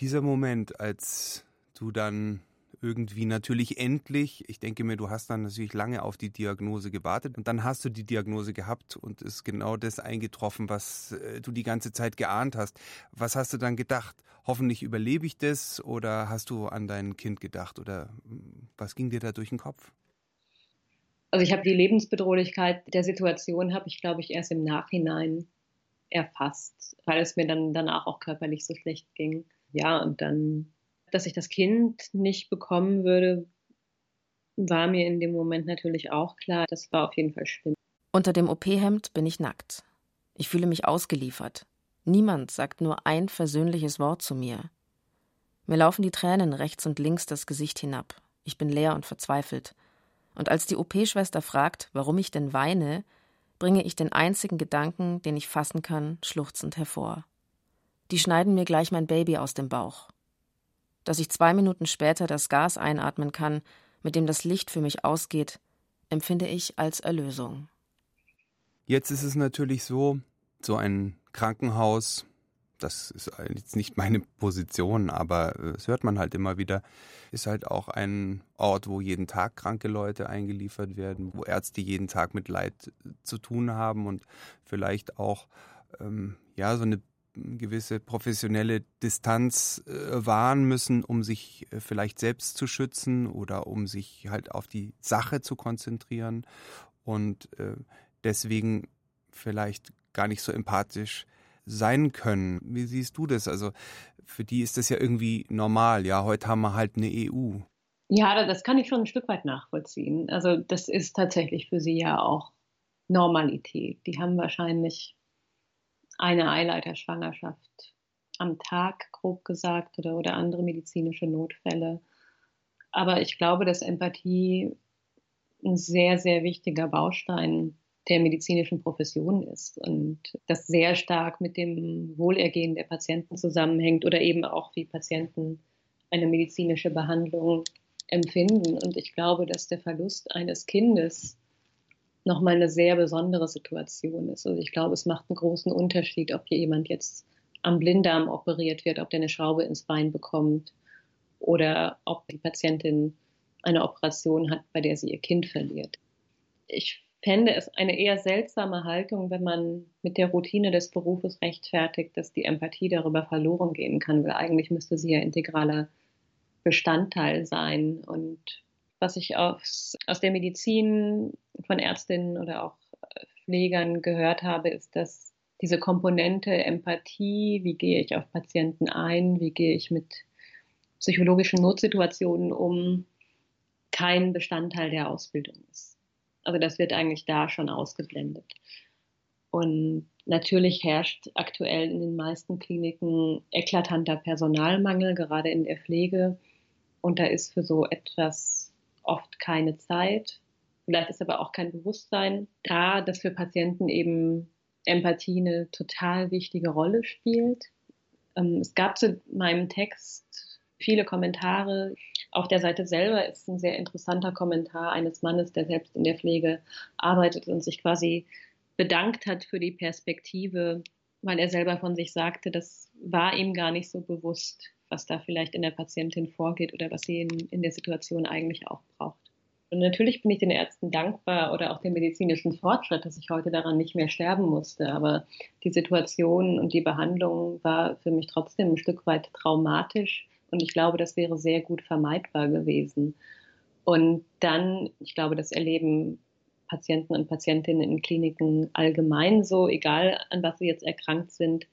Dieser Moment, als du dann irgendwie natürlich endlich, ich denke mir, du hast dann natürlich lange auf die Diagnose gewartet und dann hast du die Diagnose gehabt und ist genau das eingetroffen, was äh, du die ganze Zeit geahnt hast. Was hast du dann gedacht? Hoffentlich überlebe ich das oder hast du an dein Kind gedacht oder hm, was ging dir da durch den Kopf? Also ich habe die Lebensbedrohlichkeit der Situation, habe ich, glaube ich, erst im Nachhinein erfasst, weil es mir dann danach auch körperlich so schlecht ging. Ja, und dann, dass ich das Kind nicht bekommen würde, war mir in dem Moment natürlich auch klar. Das war auf jeden Fall schlimm. Unter dem OP-Hemd bin ich nackt. Ich fühle mich ausgeliefert. Niemand sagt nur ein versöhnliches Wort zu mir. Mir laufen die Tränen rechts und links das Gesicht hinab. Ich bin leer und verzweifelt. Und als die OP-Schwester fragt, warum ich denn weine, bringe ich den einzigen Gedanken, den ich fassen kann, schluchzend hervor. Die schneiden mir gleich mein Baby aus dem Bauch. Dass ich zwei Minuten später das Gas einatmen kann, mit dem das Licht für mich ausgeht, empfinde ich als Erlösung. Jetzt ist es natürlich so, so ein Krankenhaus, das ist jetzt nicht meine Position, aber das hört man halt immer wieder, ist halt auch ein Ort, wo jeden Tag kranke Leute eingeliefert werden, wo Ärzte jeden Tag mit Leid zu tun haben und vielleicht auch ähm, ja so eine gewisse professionelle Distanz äh, wahren müssen, um sich äh, vielleicht selbst zu schützen oder um sich halt auf die Sache zu konzentrieren. Und äh, deswegen vielleicht gar nicht so empathisch sein können. Wie siehst du das? Also für die ist das ja irgendwie normal. Ja, heute haben wir halt eine EU. Ja, das kann ich schon ein Stück weit nachvollziehen. Also das ist tatsächlich für sie ja auch Normalität. Die haben wahrscheinlich eine Eileiterschwangerschaft am Tag, grob gesagt, oder, oder andere medizinische Notfälle. Aber ich glaube, dass Empathie ein sehr, sehr wichtiger Baustein der medizinischen Profession ist und das sehr stark mit dem Wohlergehen der Patienten zusammenhängt oder eben auch wie Patienten eine medizinische Behandlung empfinden. Und ich glaube, dass der Verlust eines Kindes nochmal eine sehr besondere Situation ist. Also ich glaube, es macht einen großen Unterschied, ob hier jemand jetzt am Blinddarm operiert wird, ob der eine Schraube ins Bein bekommt oder ob die Patientin eine Operation hat, bei der sie ihr Kind verliert. Ich fände es eine eher seltsame Haltung, wenn man mit der Routine des Berufes rechtfertigt, dass die Empathie darüber verloren gehen kann, weil eigentlich müsste sie ja integraler Bestandteil sein. Und was ich aus, aus der Medizin von Ärztinnen oder auch Pflegern gehört habe, ist, dass diese Komponente Empathie, wie gehe ich auf Patienten ein, wie gehe ich mit psychologischen Notsituationen um, kein Bestandteil der Ausbildung ist. Also das wird eigentlich da schon ausgeblendet. Und natürlich herrscht aktuell in den meisten Kliniken eklatanter Personalmangel, gerade in der Pflege. Und da ist für so etwas oft keine Zeit. Vielleicht ist aber auch kein Bewusstsein da, dass für Patienten eben Empathie eine total wichtige Rolle spielt. Ähm, es gab zu meinem Text viele Kommentare, auf der Seite selber ist ein sehr interessanter Kommentar eines Mannes, der selbst in der Pflege arbeitet und sich quasi bedankt hat für die Perspektive, weil er selber von sich sagte, das war ihm gar nicht so bewusst, was da vielleicht in der Patientin vorgeht oder was sie in, in der Situation eigentlich auch braucht. Und natürlich bin ich den Ärzten dankbar oder auch dem medizinischen Fortschritt, dass ich heute daran nicht mehr sterben musste. Aber die Situation und die Behandlung war für mich trotzdem ein Stück weit traumatisch und ich glaube, das wäre sehr gut vermeidbar gewesen. Und dann, ich glaube, das erleben Patienten und Patientinnen in Kliniken allgemein so, egal an was sie jetzt erkrankt sind,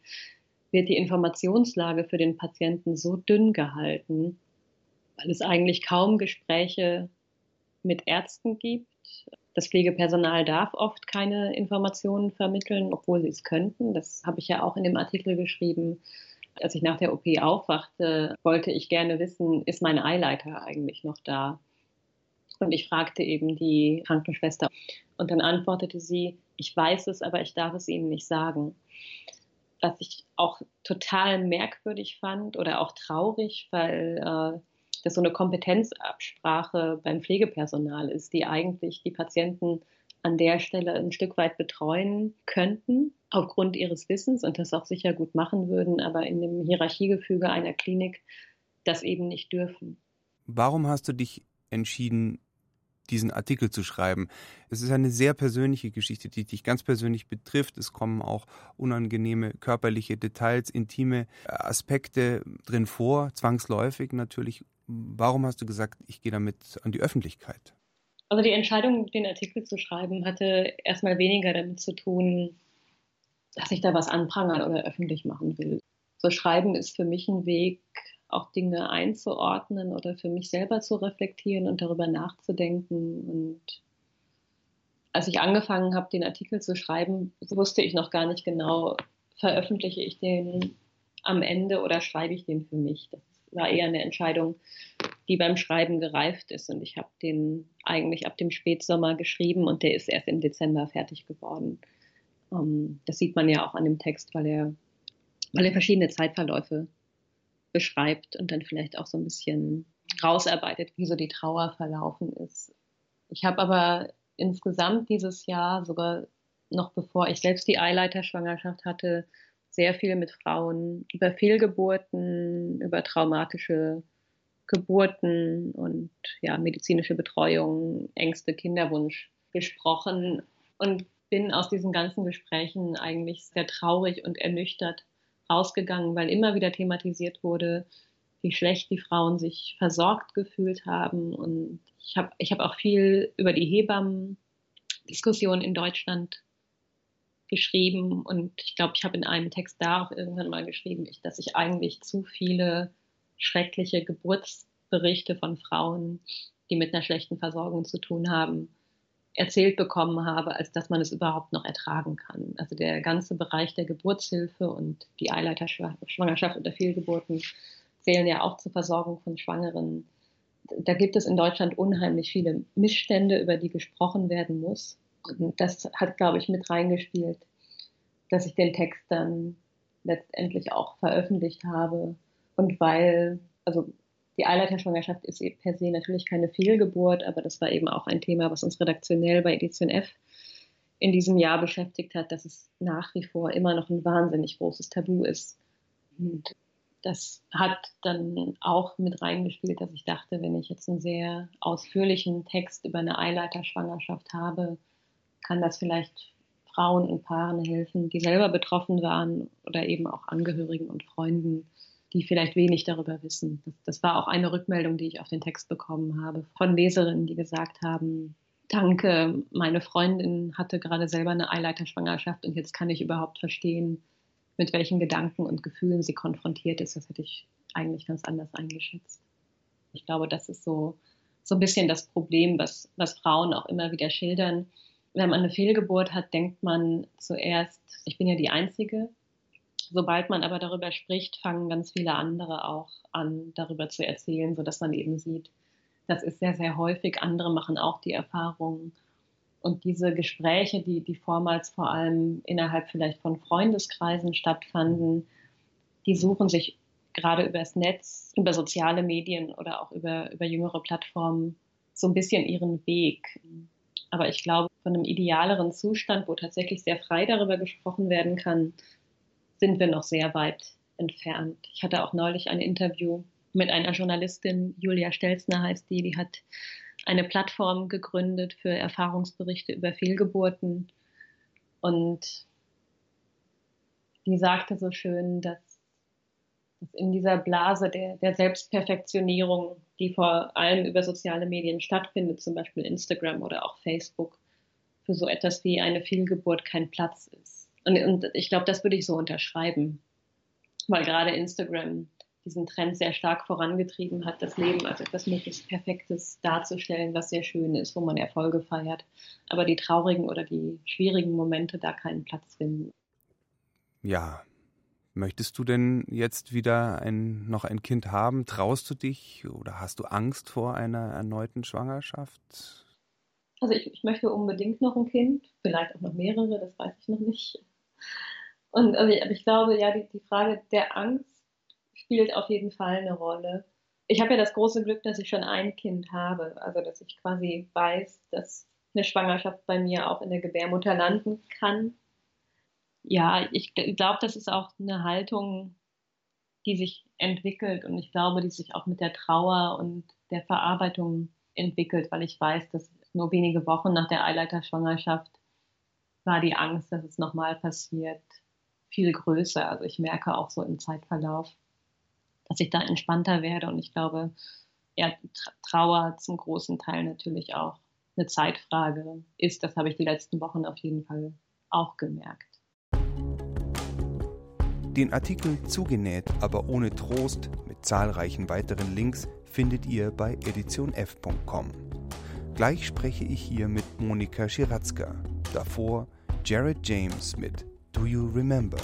wird die Informationslage für den Patienten so dünn gehalten, weil es eigentlich kaum Gespräche mit Ärzten gibt. Das Pflegepersonal darf oft keine Informationen vermitteln, obwohl sie es könnten. Das habe ich ja auch in dem Artikel geschrieben. Als ich nach der OP aufwachte, wollte ich gerne wissen, ist mein Eileiter eigentlich noch da? Und ich fragte eben die Krankenschwester. Und dann antwortete sie, ich weiß es, aber ich darf es Ihnen nicht sagen. Was ich auch total merkwürdig fand oder auch traurig, weil äh, das so eine Kompetenzabsprache beim Pflegepersonal ist, die eigentlich die Patienten an der Stelle ein Stück weit betreuen könnten, aufgrund ihres Wissens und das auch sicher gut machen würden, aber in dem Hierarchiegefüge einer Klinik das eben nicht dürfen. Warum hast du dich entschieden, diesen Artikel zu schreiben. Es ist eine sehr persönliche Geschichte, die dich ganz persönlich betrifft. Es kommen auch unangenehme körperliche Details, intime Aspekte drin vor, zwangsläufig natürlich. Warum hast du gesagt, ich gehe damit an die Öffentlichkeit? Also die Entscheidung, den Artikel zu schreiben, hatte erstmal weniger damit zu tun, dass ich da was anprangern oder öffentlich machen will. So Schreiben ist für mich ein Weg, auch Dinge einzuordnen oder für mich selber zu reflektieren und darüber nachzudenken. Und als ich angefangen habe, den Artikel zu schreiben, wusste ich noch gar nicht genau, veröffentliche ich den am Ende oder schreibe ich den für mich. Das war eher eine Entscheidung, die beim Schreiben gereift ist. Und ich habe den eigentlich ab dem Spätsommer geschrieben und der ist erst im Dezember fertig geworden. Um, ähm, das sieht man ja auch an dem Text, weil er, weil er verschiedene Zeitverläufe beschreibt und dann vielleicht auch so ein bisschen rausarbeitet, wie so die Trauer verlaufen ist. Ich habe aber insgesamt dieses Jahr, sogar noch bevor ich selbst die Eileiterschwangerschaft hatte, sehr viel mit Frauen über Fehlgeburten, über traumatische Geburten und ja, medizinische Betreuung, Ängste, Kinderwunsch gesprochen und bin aus diesen ganzen Gesprächen eigentlich sehr traurig und ernüchtert rausgegangen, weil immer wieder thematisiert wurde, wie schlecht die Frauen sich versorgt gefühlt haben. Und ich habe ich hab auch viel über die Hebammen-Diskussion in Deutschland geschrieben. Und ich glaube, ich habe in einem Text da auch irgendwann mal geschrieben, dass ich eigentlich zu viele schreckliche Geburtsberichte von Frauen, die mit einer schlechten Versorgung zu tun haben, erzählt bekommen habe, als dass man es überhaupt noch ertragen kann. Also der ganze Bereich der Geburtshilfe und die Eileiterschwangerschaft oder Fehlgeburten zählen ja auch zur Versorgung von Schwangeren. Da gibt es in Deutschland unheimlich viele Missstände, über die gesprochen werden muss. Und das hat, glaube ich, mit reingespielt, dass ich den Text dann letztendlich auch veröffentlicht habe. Und weil, also die Eileiterschwangerschaft ist per se natürlich keine Fehlgeburt, aber das war eben auch ein Thema, was uns redaktionell bei Edition F in diesem Jahr beschäftigt hat, dass es nach wie vor immer noch ein wahnsinnig großes Tabu ist. Und das hat dann auch mit reingespielt, dass ich dachte, wenn ich jetzt einen sehr ausführlichen Text über eine Eileiterschwangerschaft habe, kann das vielleicht Frauen und Paaren helfen, die selber betroffen waren oder eben auch Angehörigen und Freunden, die vielleicht wenig darüber wissen. Das, war auch eine Rückmeldung, die ich auf den Text bekommen habe von Leserinnen, die gesagt haben, danke, meine Freundin hatte gerade selber eine Eileiterschwangerschaft und jetzt kann ich überhaupt verstehen, mit welchen Gedanken und Gefühlen sie konfrontiert ist. Das hätte ich eigentlich ganz anders eingeschätzt. Ich glaube, das ist so, so ein bisschen das Problem, was, was Frauen auch immer wieder schildern. Wenn man eine Fehlgeburt hat, denkt man zuerst, ich bin ja die Einzige, Sobald man aber darüber spricht, fangen ganz viele andere auch an, darüber zu erzählen, sodass man eben sieht, das ist sehr, sehr häufig. Andere machen auch die Erfahrungen. Und diese Gespräche, die, die vormals vor allem innerhalb vielleicht von Freundeskreisen stattfanden, die suchen sich gerade übers Netz, über soziale Medien oder auch über, über jüngere Plattformen so ein bisschen ihren Weg. Aber ich glaube, von einem idealeren Zustand, wo tatsächlich sehr frei darüber gesprochen werden kann, sind wir noch sehr weit entfernt. Ich hatte auch neulich ein Interview mit einer Journalistin, Julia Stelzner heißt die, die hat eine Plattform gegründet für Erfahrungsberichte über Fehlgeburten. Und die sagte so schön, dass, in dieser Blase der, der Selbstperfektionierung, die vor allem über soziale Medien stattfindet, zum Beispiel Instagram oder auch Facebook, für so etwas wie eine Fehlgeburt kein Platz ist. Und, und ich glaube, das würde ich so unterschreiben, weil gerade Instagram diesen Trend sehr stark vorangetrieben hat, das Leben als etwas möglichst Perfektes darzustellen, was sehr schön ist, wo man Erfolge feiert, aber die traurigen oder die schwierigen Momente da keinen Platz finden. Ja. Möchtest du denn jetzt wieder ein, noch ein Kind haben? Traust du dich oder hast du Angst vor einer erneuten Schwangerschaft? Also ich, ich möchte unbedingt noch ein Kind, vielleicht auch noch mehrere, das weiß ich noch nicht. Und also ich, ich glaube, ja, die, die Frage der Angst spielt auf jeden Fall eine Rolle. Ich habe ja das große Glück, dass ich schon ein Kind habe, also dass ich quasi weiß, dass eine Schwangerschaft bei mir auch in der Gebärmutter landen kann. Ja, ich glaube, das ist auch eine Haltung, die sich entwickelt und ich glaube, die sich auch mit der Trauer und der Verarbeitung entwickelt, weil ich weiß, dass nur wenige Wochen nach der Eileiterschwangerschaft war die Angst, dass es nochmal passiert, viel größer. Also ich merke auch so im Zeitverlauf, dass ich da entspannter werde und ich glaube, ja, Trauer zum großen Teil natürlich auch eine Zeitfrage ist. Das habe ich die letzten Wochen auf jeden Fall auch gemerkt. Den Artikel Zugenäht, aber ohne Trost mit zahlreichen weiteren Links findet ihr bei editionf.com. Gleich spreche ich hier mit Monika Schiratzka. Davor Jared James mit Do You Remember?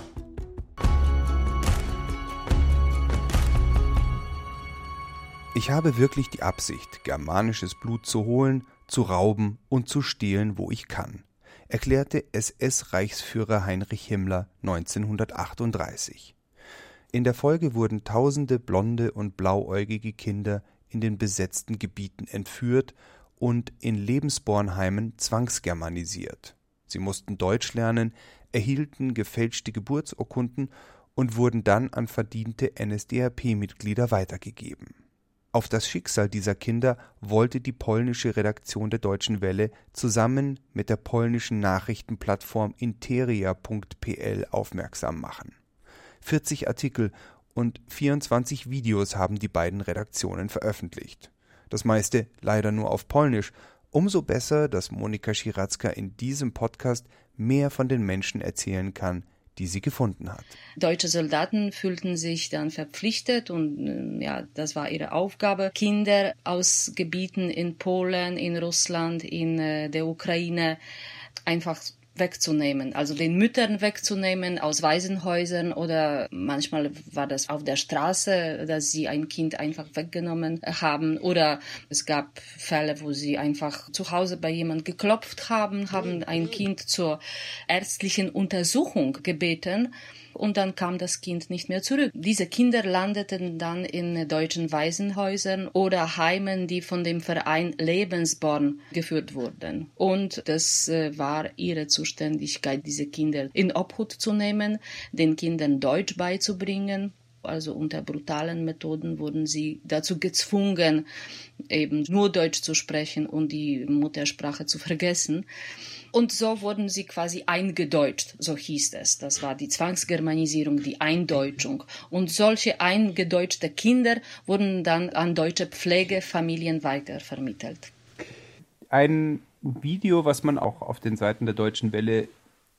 Ich habe wirklich die Absicht, germanisches Blut zu holen, zu rauben und zu stehlen, wo ich kann, erklärte SS-Reichsführer Heinrich Himmler 1938. In der Folge wurden tausende blonde und blauäugige Kinder in den besetzten Gebieten entführt und in Lebensbornheimen zwangsgermanisiert. Sie mussten Deutsch lernen, erhielten gefälschte Geburtsurkunden und wurden dann an verdiente NSDAP-Mitglieder weitergegeben. Auf das Schicksal dieser Kinder wollte die polnische Redaktion der Deutschen Welle zusammen mit der polnischen Nachrichtenplattform interia.pl aufmerksam machen. 40 Artikel und 24 Videos haben die beiden Redaktionen veröffentlicht. Das meiste leider nur auf Polnisch. Umso besser, dass Monika Schiratzka in diesem Podcast mehr von den Menschen erzählen kann, die sie gefunden hat. Deutsche Soldaten fühlten sich dann verpflichtet und äh, ja, das war ihre Aufgabe, Kinder aus Gebieten in Polen, in Russland, in äh, der Ukraine einfach wegzunehmen, also den Müttern wegzunehmen aus Waisenhäusern oder manchmal war das auf der Straße, dass sie ein Kind einfach weggenommen haben oder es gab Fälle, wo sie einfach zu Hause bei jemand geklopft haben, haben ein Kind zur ärztlichen Untersuchung gebeten und dann kam das Kind nicht mehr zurück. Diese Kinder landeten dann in deutschen Waisenhäusern oder Heimen, die von dem Verein Lebensborn geführt wurden. Und das äh, war ihre Zuständigkeit, diese Kinder in Obhut zu nehmen, den Kindern Deutsch beizubringen also unter brutalen Methoden wurden sie dazu gezwungen, eben nur Deutsch zu sprechen und die Muttersprache zu vergessen. Und so wurden sie quasi eingedeutscht, so hieß es. Das war die Zwangsgermanisierung, die Eindeutschung. Und solche eingedeutschte Kinder wurden dann an deutsche Pflegefamilien weitervermittelt. Ein Video, was man auch auf den Seiten der Deutschen Welle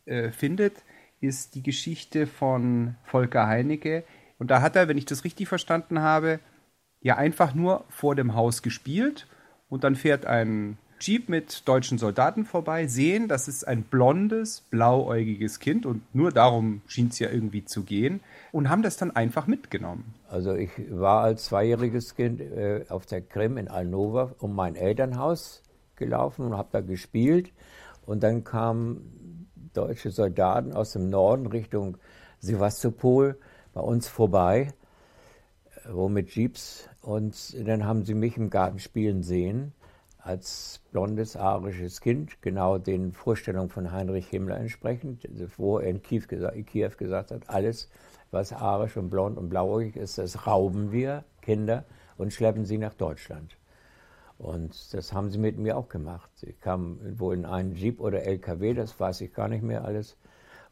äh, findet, ist die Geschichte von Volker Heinecke. Und da hat er, wenn ich das richtig verstanden habe, ja einfach nur vor dem Haus gespielt und dann fährt ein Jeep mit deutschen Soldaten vorbei, sehen, das ist ein blondes, blauäugiges Kind und nur darum schien es ja irgendwie zu gehen und haben das dann einfach mitgenommen. Also ich war als zweijähriges Kind äh, auf der Krim in Alnova um mein Elternhaus gelaufen und habe da gespielt. Und dann kamen deutsche Soldaten aus dem Norden Richtung Sevastopol bei uns vorbei, äh, wo mit Jeeps. Und dann haben sie mich im Garten spielen sehen als blondes arisches Kind, genau den Vorstellungen von Heinrich Himmler entsprechend, wo er in Kiew, in Kiew gesagt hat, alles, was arisch und blond und blauäugig ist, das rauben wir Kinder und schleppen sie nach Deutschland. Und das haben sie mit mir auch gemacht. Sie kamen wohl in einen Jeep oder LKW, das weiß ich gar nicht mehr alles,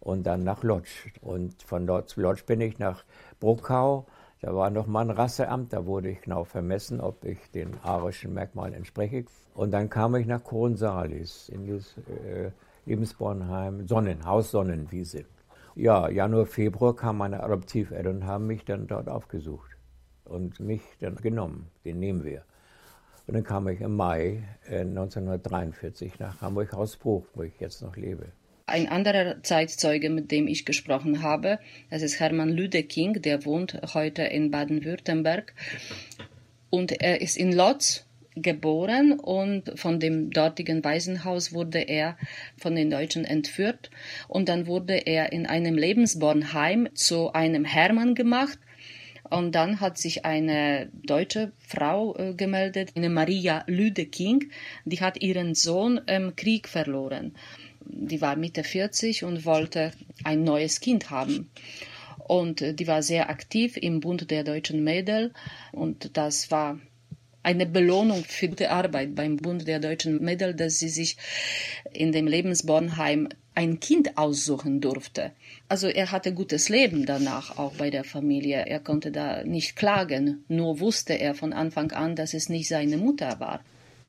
und dann nach Lodz. Und von dort zu Lodz bin ich nach Bruckau da war noch mal ein Rasseamt, da wurde ich genau vermessen, ob ich den arischen Merkmalen entspreche. Und dann kam ich nach Kronsalis in das äh, Lebensbornheim, Sonnenhaus Sonnenwiese. Ja, Januar, Februar kam meine Adoptiveltern und haben mich dann dort aufgesucht und mich dann genommen. Den nehmen wir. Und dann kam ich im Mai äh, 1943 nach Hamburg-Hausbruch, wo ich jetzt noch lebe. Ein anderer Zeitzeuge, mit dem ich gesprochen habe, das ist Hermann Lüdeking, der wohnt heute in Baden-Württemberg. Und er ist in Lodz geboren und von dem dortigen Waisenhaus wurde er von den Deutschen entführt. Und dann wurde er in einem Lebensbornheim zu einem Hermann gemacht. Und dann hat sich eine deutsche Frau äh, gemeldet, eine Maria Lüdeking, die hat ihren Sohn im Krieg verloren. Die war Mitte 40 und wollte ein neues Kind haben. Und äh, die war sehr aktiv im Bund der deutschen Mädel. Und das war eine Belohnung für gute Arbeit beim Bund der deutschen Mädel, dass sie sich in dem Lebensbornheim ein Kind aussuchen durfte. Also er hatte gutes Leben danach auch bei der Familie. Er konnte da nicht klagen, nur wusste er von Anfang an, dass es nicht seine Mutter war.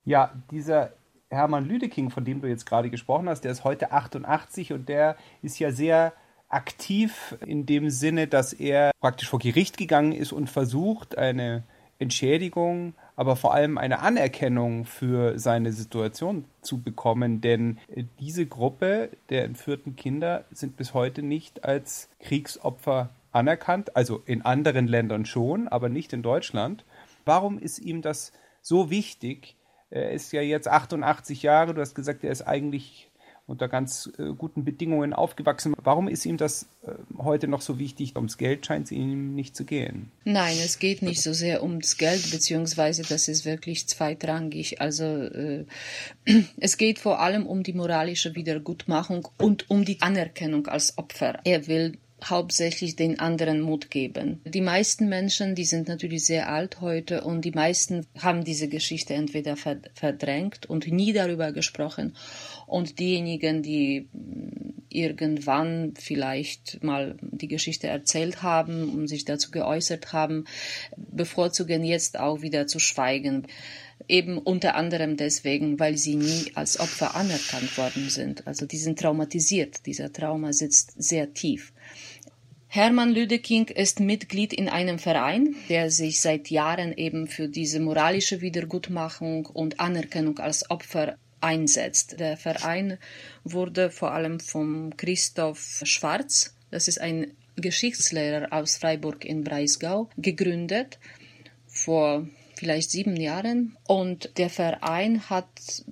Ja, dieser Hermann Lüdeking, von dem du jetzt gerade gesprochen hast, der ist heute 88 und der ist ja sehr aktiv in dem Sinne, dass er praktisch vor Gericht gegangen ist und versucht, eine Entschädigung, aber vor allem eine Anerkennung für seine Situation zu bekommen. Denn diese Gruppe der entführten Kinder sind bis heute nicht als Kriegsopfer anerkannt, also in anderen Ländern schon, aber nicht in Deutschland. Warum ist ihm das so wichtig? Er ist ja jetzt 88 Jahre, du hast gesagt, er ist eigentlich unter ganz äh, guten Bedingungen aufgewachsen. Warum ist ihm das äh, heute noch so wichtig? Ums Geld scheint es ihm nicht zu gehen. Nein, es geht nicht so sehr ums Geld, beziehungsweise das ist wirklich zweitrangig. Also äh, *clears throat* es geht vor allem um die moralische Wiedergutmachung und um die Anerkennung als Opfer. Er will hauptsächlich den anderen Mut geben. Die meisten Menschen, die sind natürlich sehr alt heute und die meisten haben diese Geschichte entweder verdrängt und nie darüber gesprochen und diejenigen, die mm, irgendwann vielleicht mal die Geschichte erzählt haben und sich dazu geäußert haben, bevorzugen jetzt auch wieder zu schweigen. Eben unter anderem deswegen, weil sie nie als Opfer anerkannt worden sind. Also die sind traumatisiert. Dieser Trauma sitzt sehr tief. Hermann Lüdeking ist Mitglied in einem Verein, der sich seit Jahren eben für diese moralische Wiedergutmachung und Anerkennung als Opfer einsetzt. Der Verein wurde vor allem von Christoph Schwarz, das ist ein Geschichtslehrer aus Freiburg in Breisgau, gegründet vor vielleicht sieben Jahren. Und der Verein hat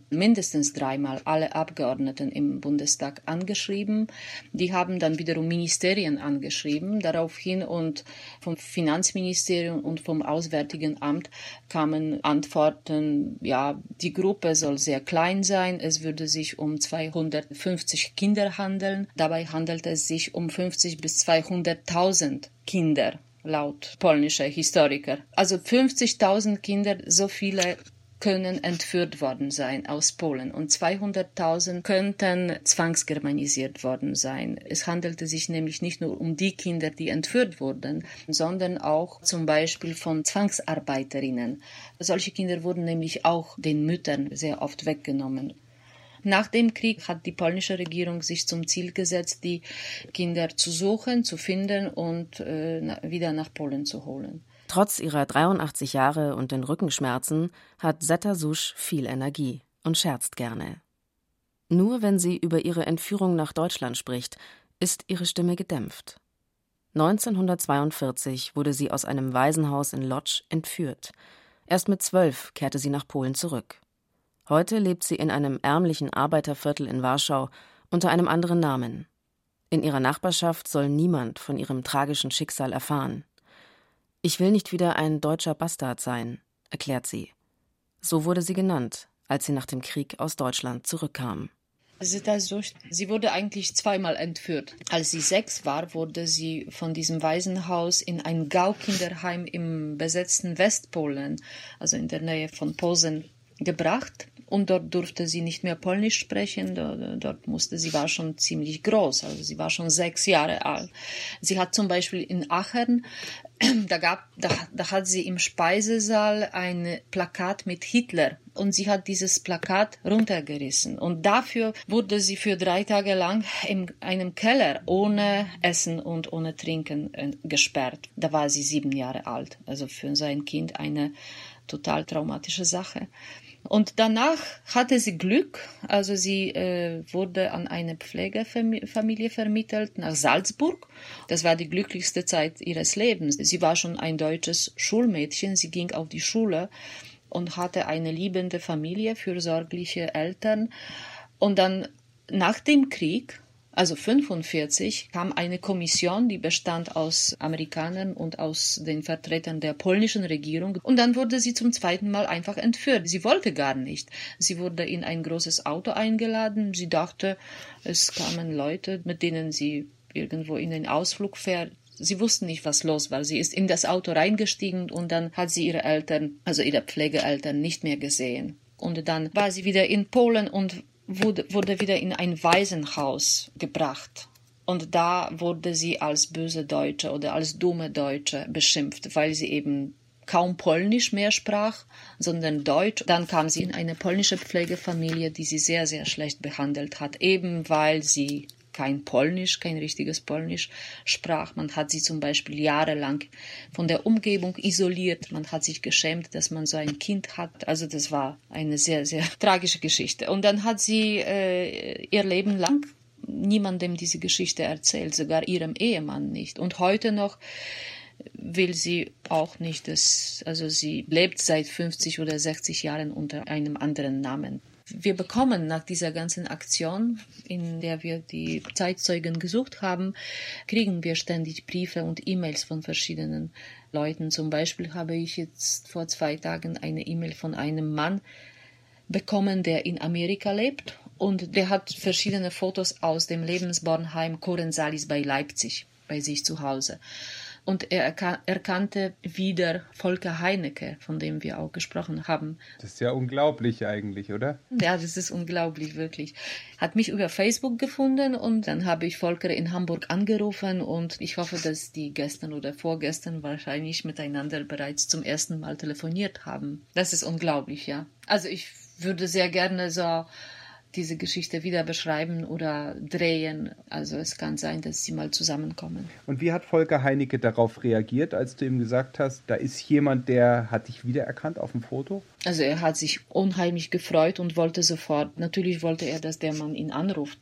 mindestens dreimal alle Abgeordneten im Bundestag angeschrieben. Die haben dann wiederum Ministerien angeschrieben daraufhin und vom Finanzministerium und vom Auswärtigen Amt kamen Antworten, ja, die Gruppe soll sehr klein sein, es würde sich um 250 Kinder handeln. Dabei handelt es sich um 50 bis 200.000 Kinder laut polnischer Historiker. Also 50.000 Kinder, so viele können entführt worden sein aus Polen und 200.000 könnten zwangsgermanisiert worden sein. Es handelte sich nämlich nicht nur um die Kinder, die entführt wurden, sondern auch zum Beispiel von Zwangsarbeiterinnen. Solche Kinder wurden nämlich auch den Müttern sehr oft weggenommen. Nach dem Krieg hat die polnische Regierung sich zum Ziel gesetzt, die Kinder zu suchen, zu finden und äh, wieder nach Polen zu holen. Trotz ihrer 83 Jahre und den Rückenschmerzen hat Zeta Susch viel Energie und scherzt gerne. Nur wenn sie über ihre Entführung nach Deutschland spricht, ist ihre Stimme gedämpft. 1942 wurde sie aus einem Waisenhaus in Lodz entführt. Erst mit zwölf kehrte sie nach Polen zurück. Heute lebt sie in einem ärmlichen Arbeiterviertel in Warschau unter einem anderen Namen. In ihrer Nachbarschaft soll niemand von ihrem tragischen Schicksal erfahren. Ich will nicht wieder ein deutscher Bastard sein, erklärt sie. So wurde sie genannt, als sie nach dem Krieg aus Deutschland zurückkam. Sie wurde eigentlich zweimal entführt. Als sie sechs war, wurde sie von diesem Waisenhaus in ein Gaukinderheim im besetzten Westpolen, also in der Nähe von Posen, gebracht und dort durfte sie nicht mehr Polnisch sprechen. Dort musste sie war schon ziemlich groß, also sie war schon sechs Jahre alt. Sie hat zum Beispiel in Aachen, *clears throat* da gab, da, da hat sie im Speisesaal ein Plakat mit Hitler und sie hat dieses Plakat runtergerissen und dafür wurde sie für drei Tage lang in einem Keller ohne Essen und ohne Trinken äh, gesperrt. Da war sie sieben Jahre alt, also für sein Kind eine total traumatische Sache. Und danach hatte sie Glück, also sie äh, wurde an eine Pflegefamilie vermittelt nach Salzburg. Das war die glücklichste Zeit ihres Lebens. Sie war schon ein deutsches Schulmädchen, sie ging auf die Schule und hatte eine liebende Familie, fürsorgliche Eltern. Und dann nach dem Krieg also 45 kam eine Kommission, die bestand aus Amerikanern und aus den Vertretern der polnischen Regierung. Und dann wurde sie zum zweiten Mal einfach entführt. Sie wollte gar nicht. Sie wurde in ein großes Auto eingeladen. Sie dachte, es kamen Leute, mit denen sie irgendwo in den Ausflug fährt. Sie wussten nicht, was los war. Sie ist in das Auto reingestiegen und dann hat sie ihre Eltern, also ihre Pflegeeltern, nicht mehr gesehen. Und dann war sie wieder in Polen und wurde, wurde wieder in ein Waisenhaus gebracht. Und da wurde sie als böse Deutsche oder als dumme Deutsche beschimpft, weil sie eben kaum Polnisch mehr sprach, sondern Deutsch. Dann kam sie in eine polnische Pflegefamilie, die sie sehr, sehr schlecht behandelt hat, eben weil sie kein Polnisch, kein richtiges Polnisch sprach. Man hat sie zum Beispiel jahrelang von der Umgebung isoliert. Man hat sich geschämt, dass man so ein Kind hat. Also das war eine sehr, sehr *laughs* tragische Geschichte. Und dann hat sie äh, ihr Leben lang niemandem diese Geschichte erzählt, sogar ihrem Ehemann nicht. Und heute noch will sie auch nicht, dass, also sie lebt seit 50 oder 60 Jahren unter einem anderen Namen. Wir bekommen nach dieser ganzen Aktion, in der wir die Zeitzeugen gesucht haben, kriegen wir ständig Briefe und E-Mails von verschiedenen Leuten. Zum Beispiel habe ich jetzt vor zwei Tagen eine E-Mail von einem Mann bekommen, der in Amerika lebt und der hat verschiedene Fotos aus dem Lebensbornheim Korensalis bei Leipzig bei sich zu Hause und er erkannte wieder Volker Heinecke, von dem wir auch gesprochen haben. Das ist ja unglaublich eigentlich, oder? Ja, das ist unglaublich, wirklich. Hat mich über Facebook gefunden und dann habe ich Volker in Hamburg angerufen und ich hoffe, dass die gestern oder vorgestern wahrscheinlich miteinander bereits zum ersten Mal telefoniert haben. Das ist unglaublich, ja. Also ich würde sehr gerne so diese Geschichte wieder beschreiben oder drehen. Also es kann sein, dass sie mal zusammenkommen. Und wie hat Volker Heinecke darauf reagiert, als du ihm gesagt hast, da ist jemand, der hat dich wiedererkannt auf dem Foto? Also er hat sich unheimlich gefreut und wollte sofort, natürlich wollte er, dass der Mann ihn anruft.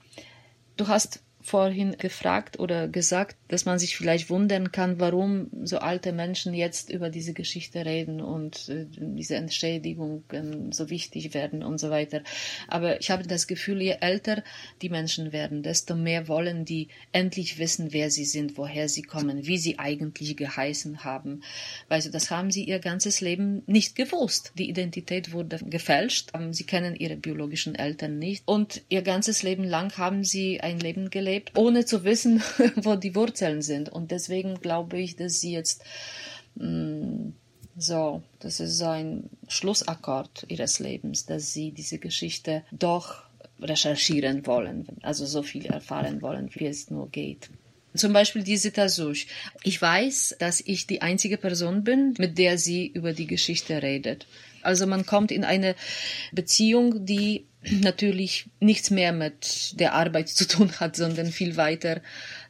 Du hast vorhin gefragt oder gesagt, dass man sich vielleicht wundern kann, warum so alte Menschen jetzt über diese Geschichte reden und äh, diese Entschädigungen so wichtig werden und so weiter. Aber ich habe das Gefühl, je älter die Menschen werden, desto mehr wollen die endlich wissen, wer sie sind, woher sie kommen, wie sie eigentlich geheißen haben. Weil das haben sie ihr ganzes Leben nicht gewusst. Die Identität wurde gefälscht. Sie kennen ihre biologischen Eltern nicht und ihr ganzes Leben lang haben sie ein Leben gelebt, gelebt, ohne zu wissen, *laughs* wo die Wurzeln sind. Und deswegen glaube ich, dass sie jetzt mh, mm, so, das ist ein Schlussakkord ihres Lebens, dass sie diese Geschichte doch recherchieren wollen, also so viel erfahren wollen, wie es nur geht. Zum Beispiel diese Tasush. Ich weiß, dass ich die einzige Person bin, mit der sie über die Geschichte redet. Also man kommt in eine Beziehung, die natürlich nichts mehr mit der Arbeit zu tun hat, sondern viel weiter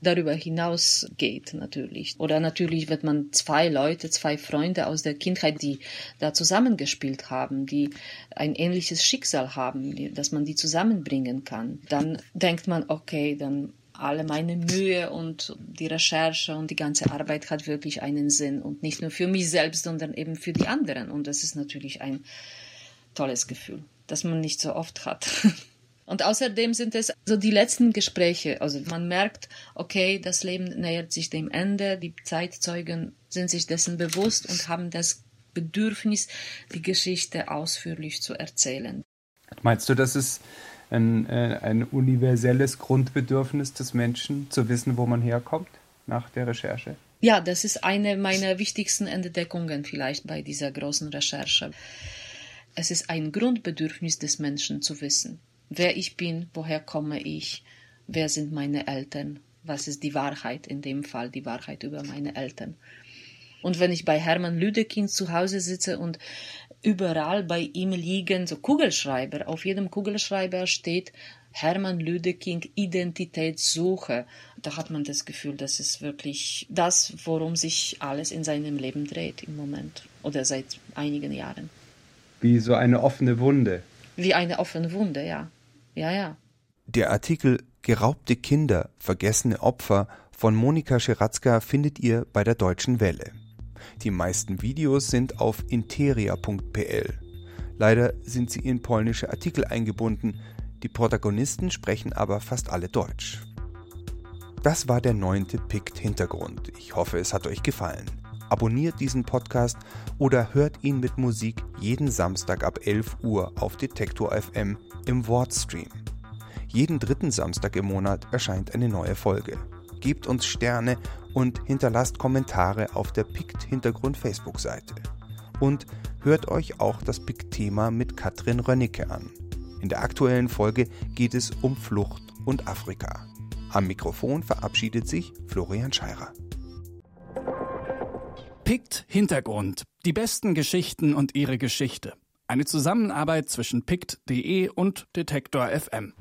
darüber hinaus geht natürlich. Oder natürlich wird man zwei Leute, zwei Freunde aus der Kindheit, die da zusammengespielt haben, die ein ähnliches Schicksal haben, dass man die zusammenbringen kann. Dann denkt man, okay, dann alle meine Mühe und die Recherche und die ganze Arbeit hat wirklich einen Sinn und nicht nur für mich selbst, sondern eben für die anderen. Und das ist natürlich ein tolles Gefühl das man nicht so oft hat. *laughs* Und außerdem sind es so die letzten Gespräche. Also man merkt, okay, das Leben nähert sich dem Ende. Die Zeitzeugen sind sich dessen bewusst und haben das Bedürfnis, die Geschichte ausführlich zu erzählen. Meinst du, das ist ein, äh, ein universelles Grundbedürfnis des Menschen, zu wissen, wo man herkommt nach der Recherche? Ja, das ist eine meiner wichtigsten Entdeckungen vielleicht bei dieser großen Recherche. Es ist ein Grundbedürfnis des Menschen zu wissen, wer ich bin, woher komme ich, wer sind meine Eltern, was ist die Wahrheit in dem Fall, die Wahrheit über meine Eltern. Und wenn ich bei Hermann Lüdeking zu Hause sitze und überall bei ihm liegen so Kugelschreiber, auf jedem Kugelschreiber steht Hermann Lüdeking Identitätssuche, da hat man das Gefühl, das ist wirklich das, worum sich alles in seinem Leben dreht im Moment oder seit einigen Jahren. Wie so eine offene Wunde. Wie eine offene Wunde, ja. Ja, ja. Der Artikel Geraubte Kinder, vergessene Opfer von Monika Scheratzka findet ihr bei der Deutschen Welle. Die meisten Videos sind auf interia.pl. Leider sind sie in polnische Artikel eingebunden, die Protagonisten sprechen aber fast alle Deutsch. Das war der neunte Pikt Hintergrund. Ich hoffe, es hat euch gefallen abonniert diesen Podcast oder hört ihn mit Musik jeden Samstag ab 11 Uhr auf Detektor FM im Wortstream. Jeden dritten Samstag im Monat erscheint eine neue Folge. Gebt uns Sterne und hinterlasst Kommentare auf der PICT Hintergrund Facebook-Seite. Und hört euch auch das PICT-Thema mit Katrin Rönnecke an. In der aktuellen Folge geht es um Flucht und Afrika. Am Mikrofon verabschiedet sich Florian Scheirer. Pict Hintergrund. Die besten Geschichten und ihre Geschichte. Eine Zusammenarbeit zwischen pict.de und Detektor FM.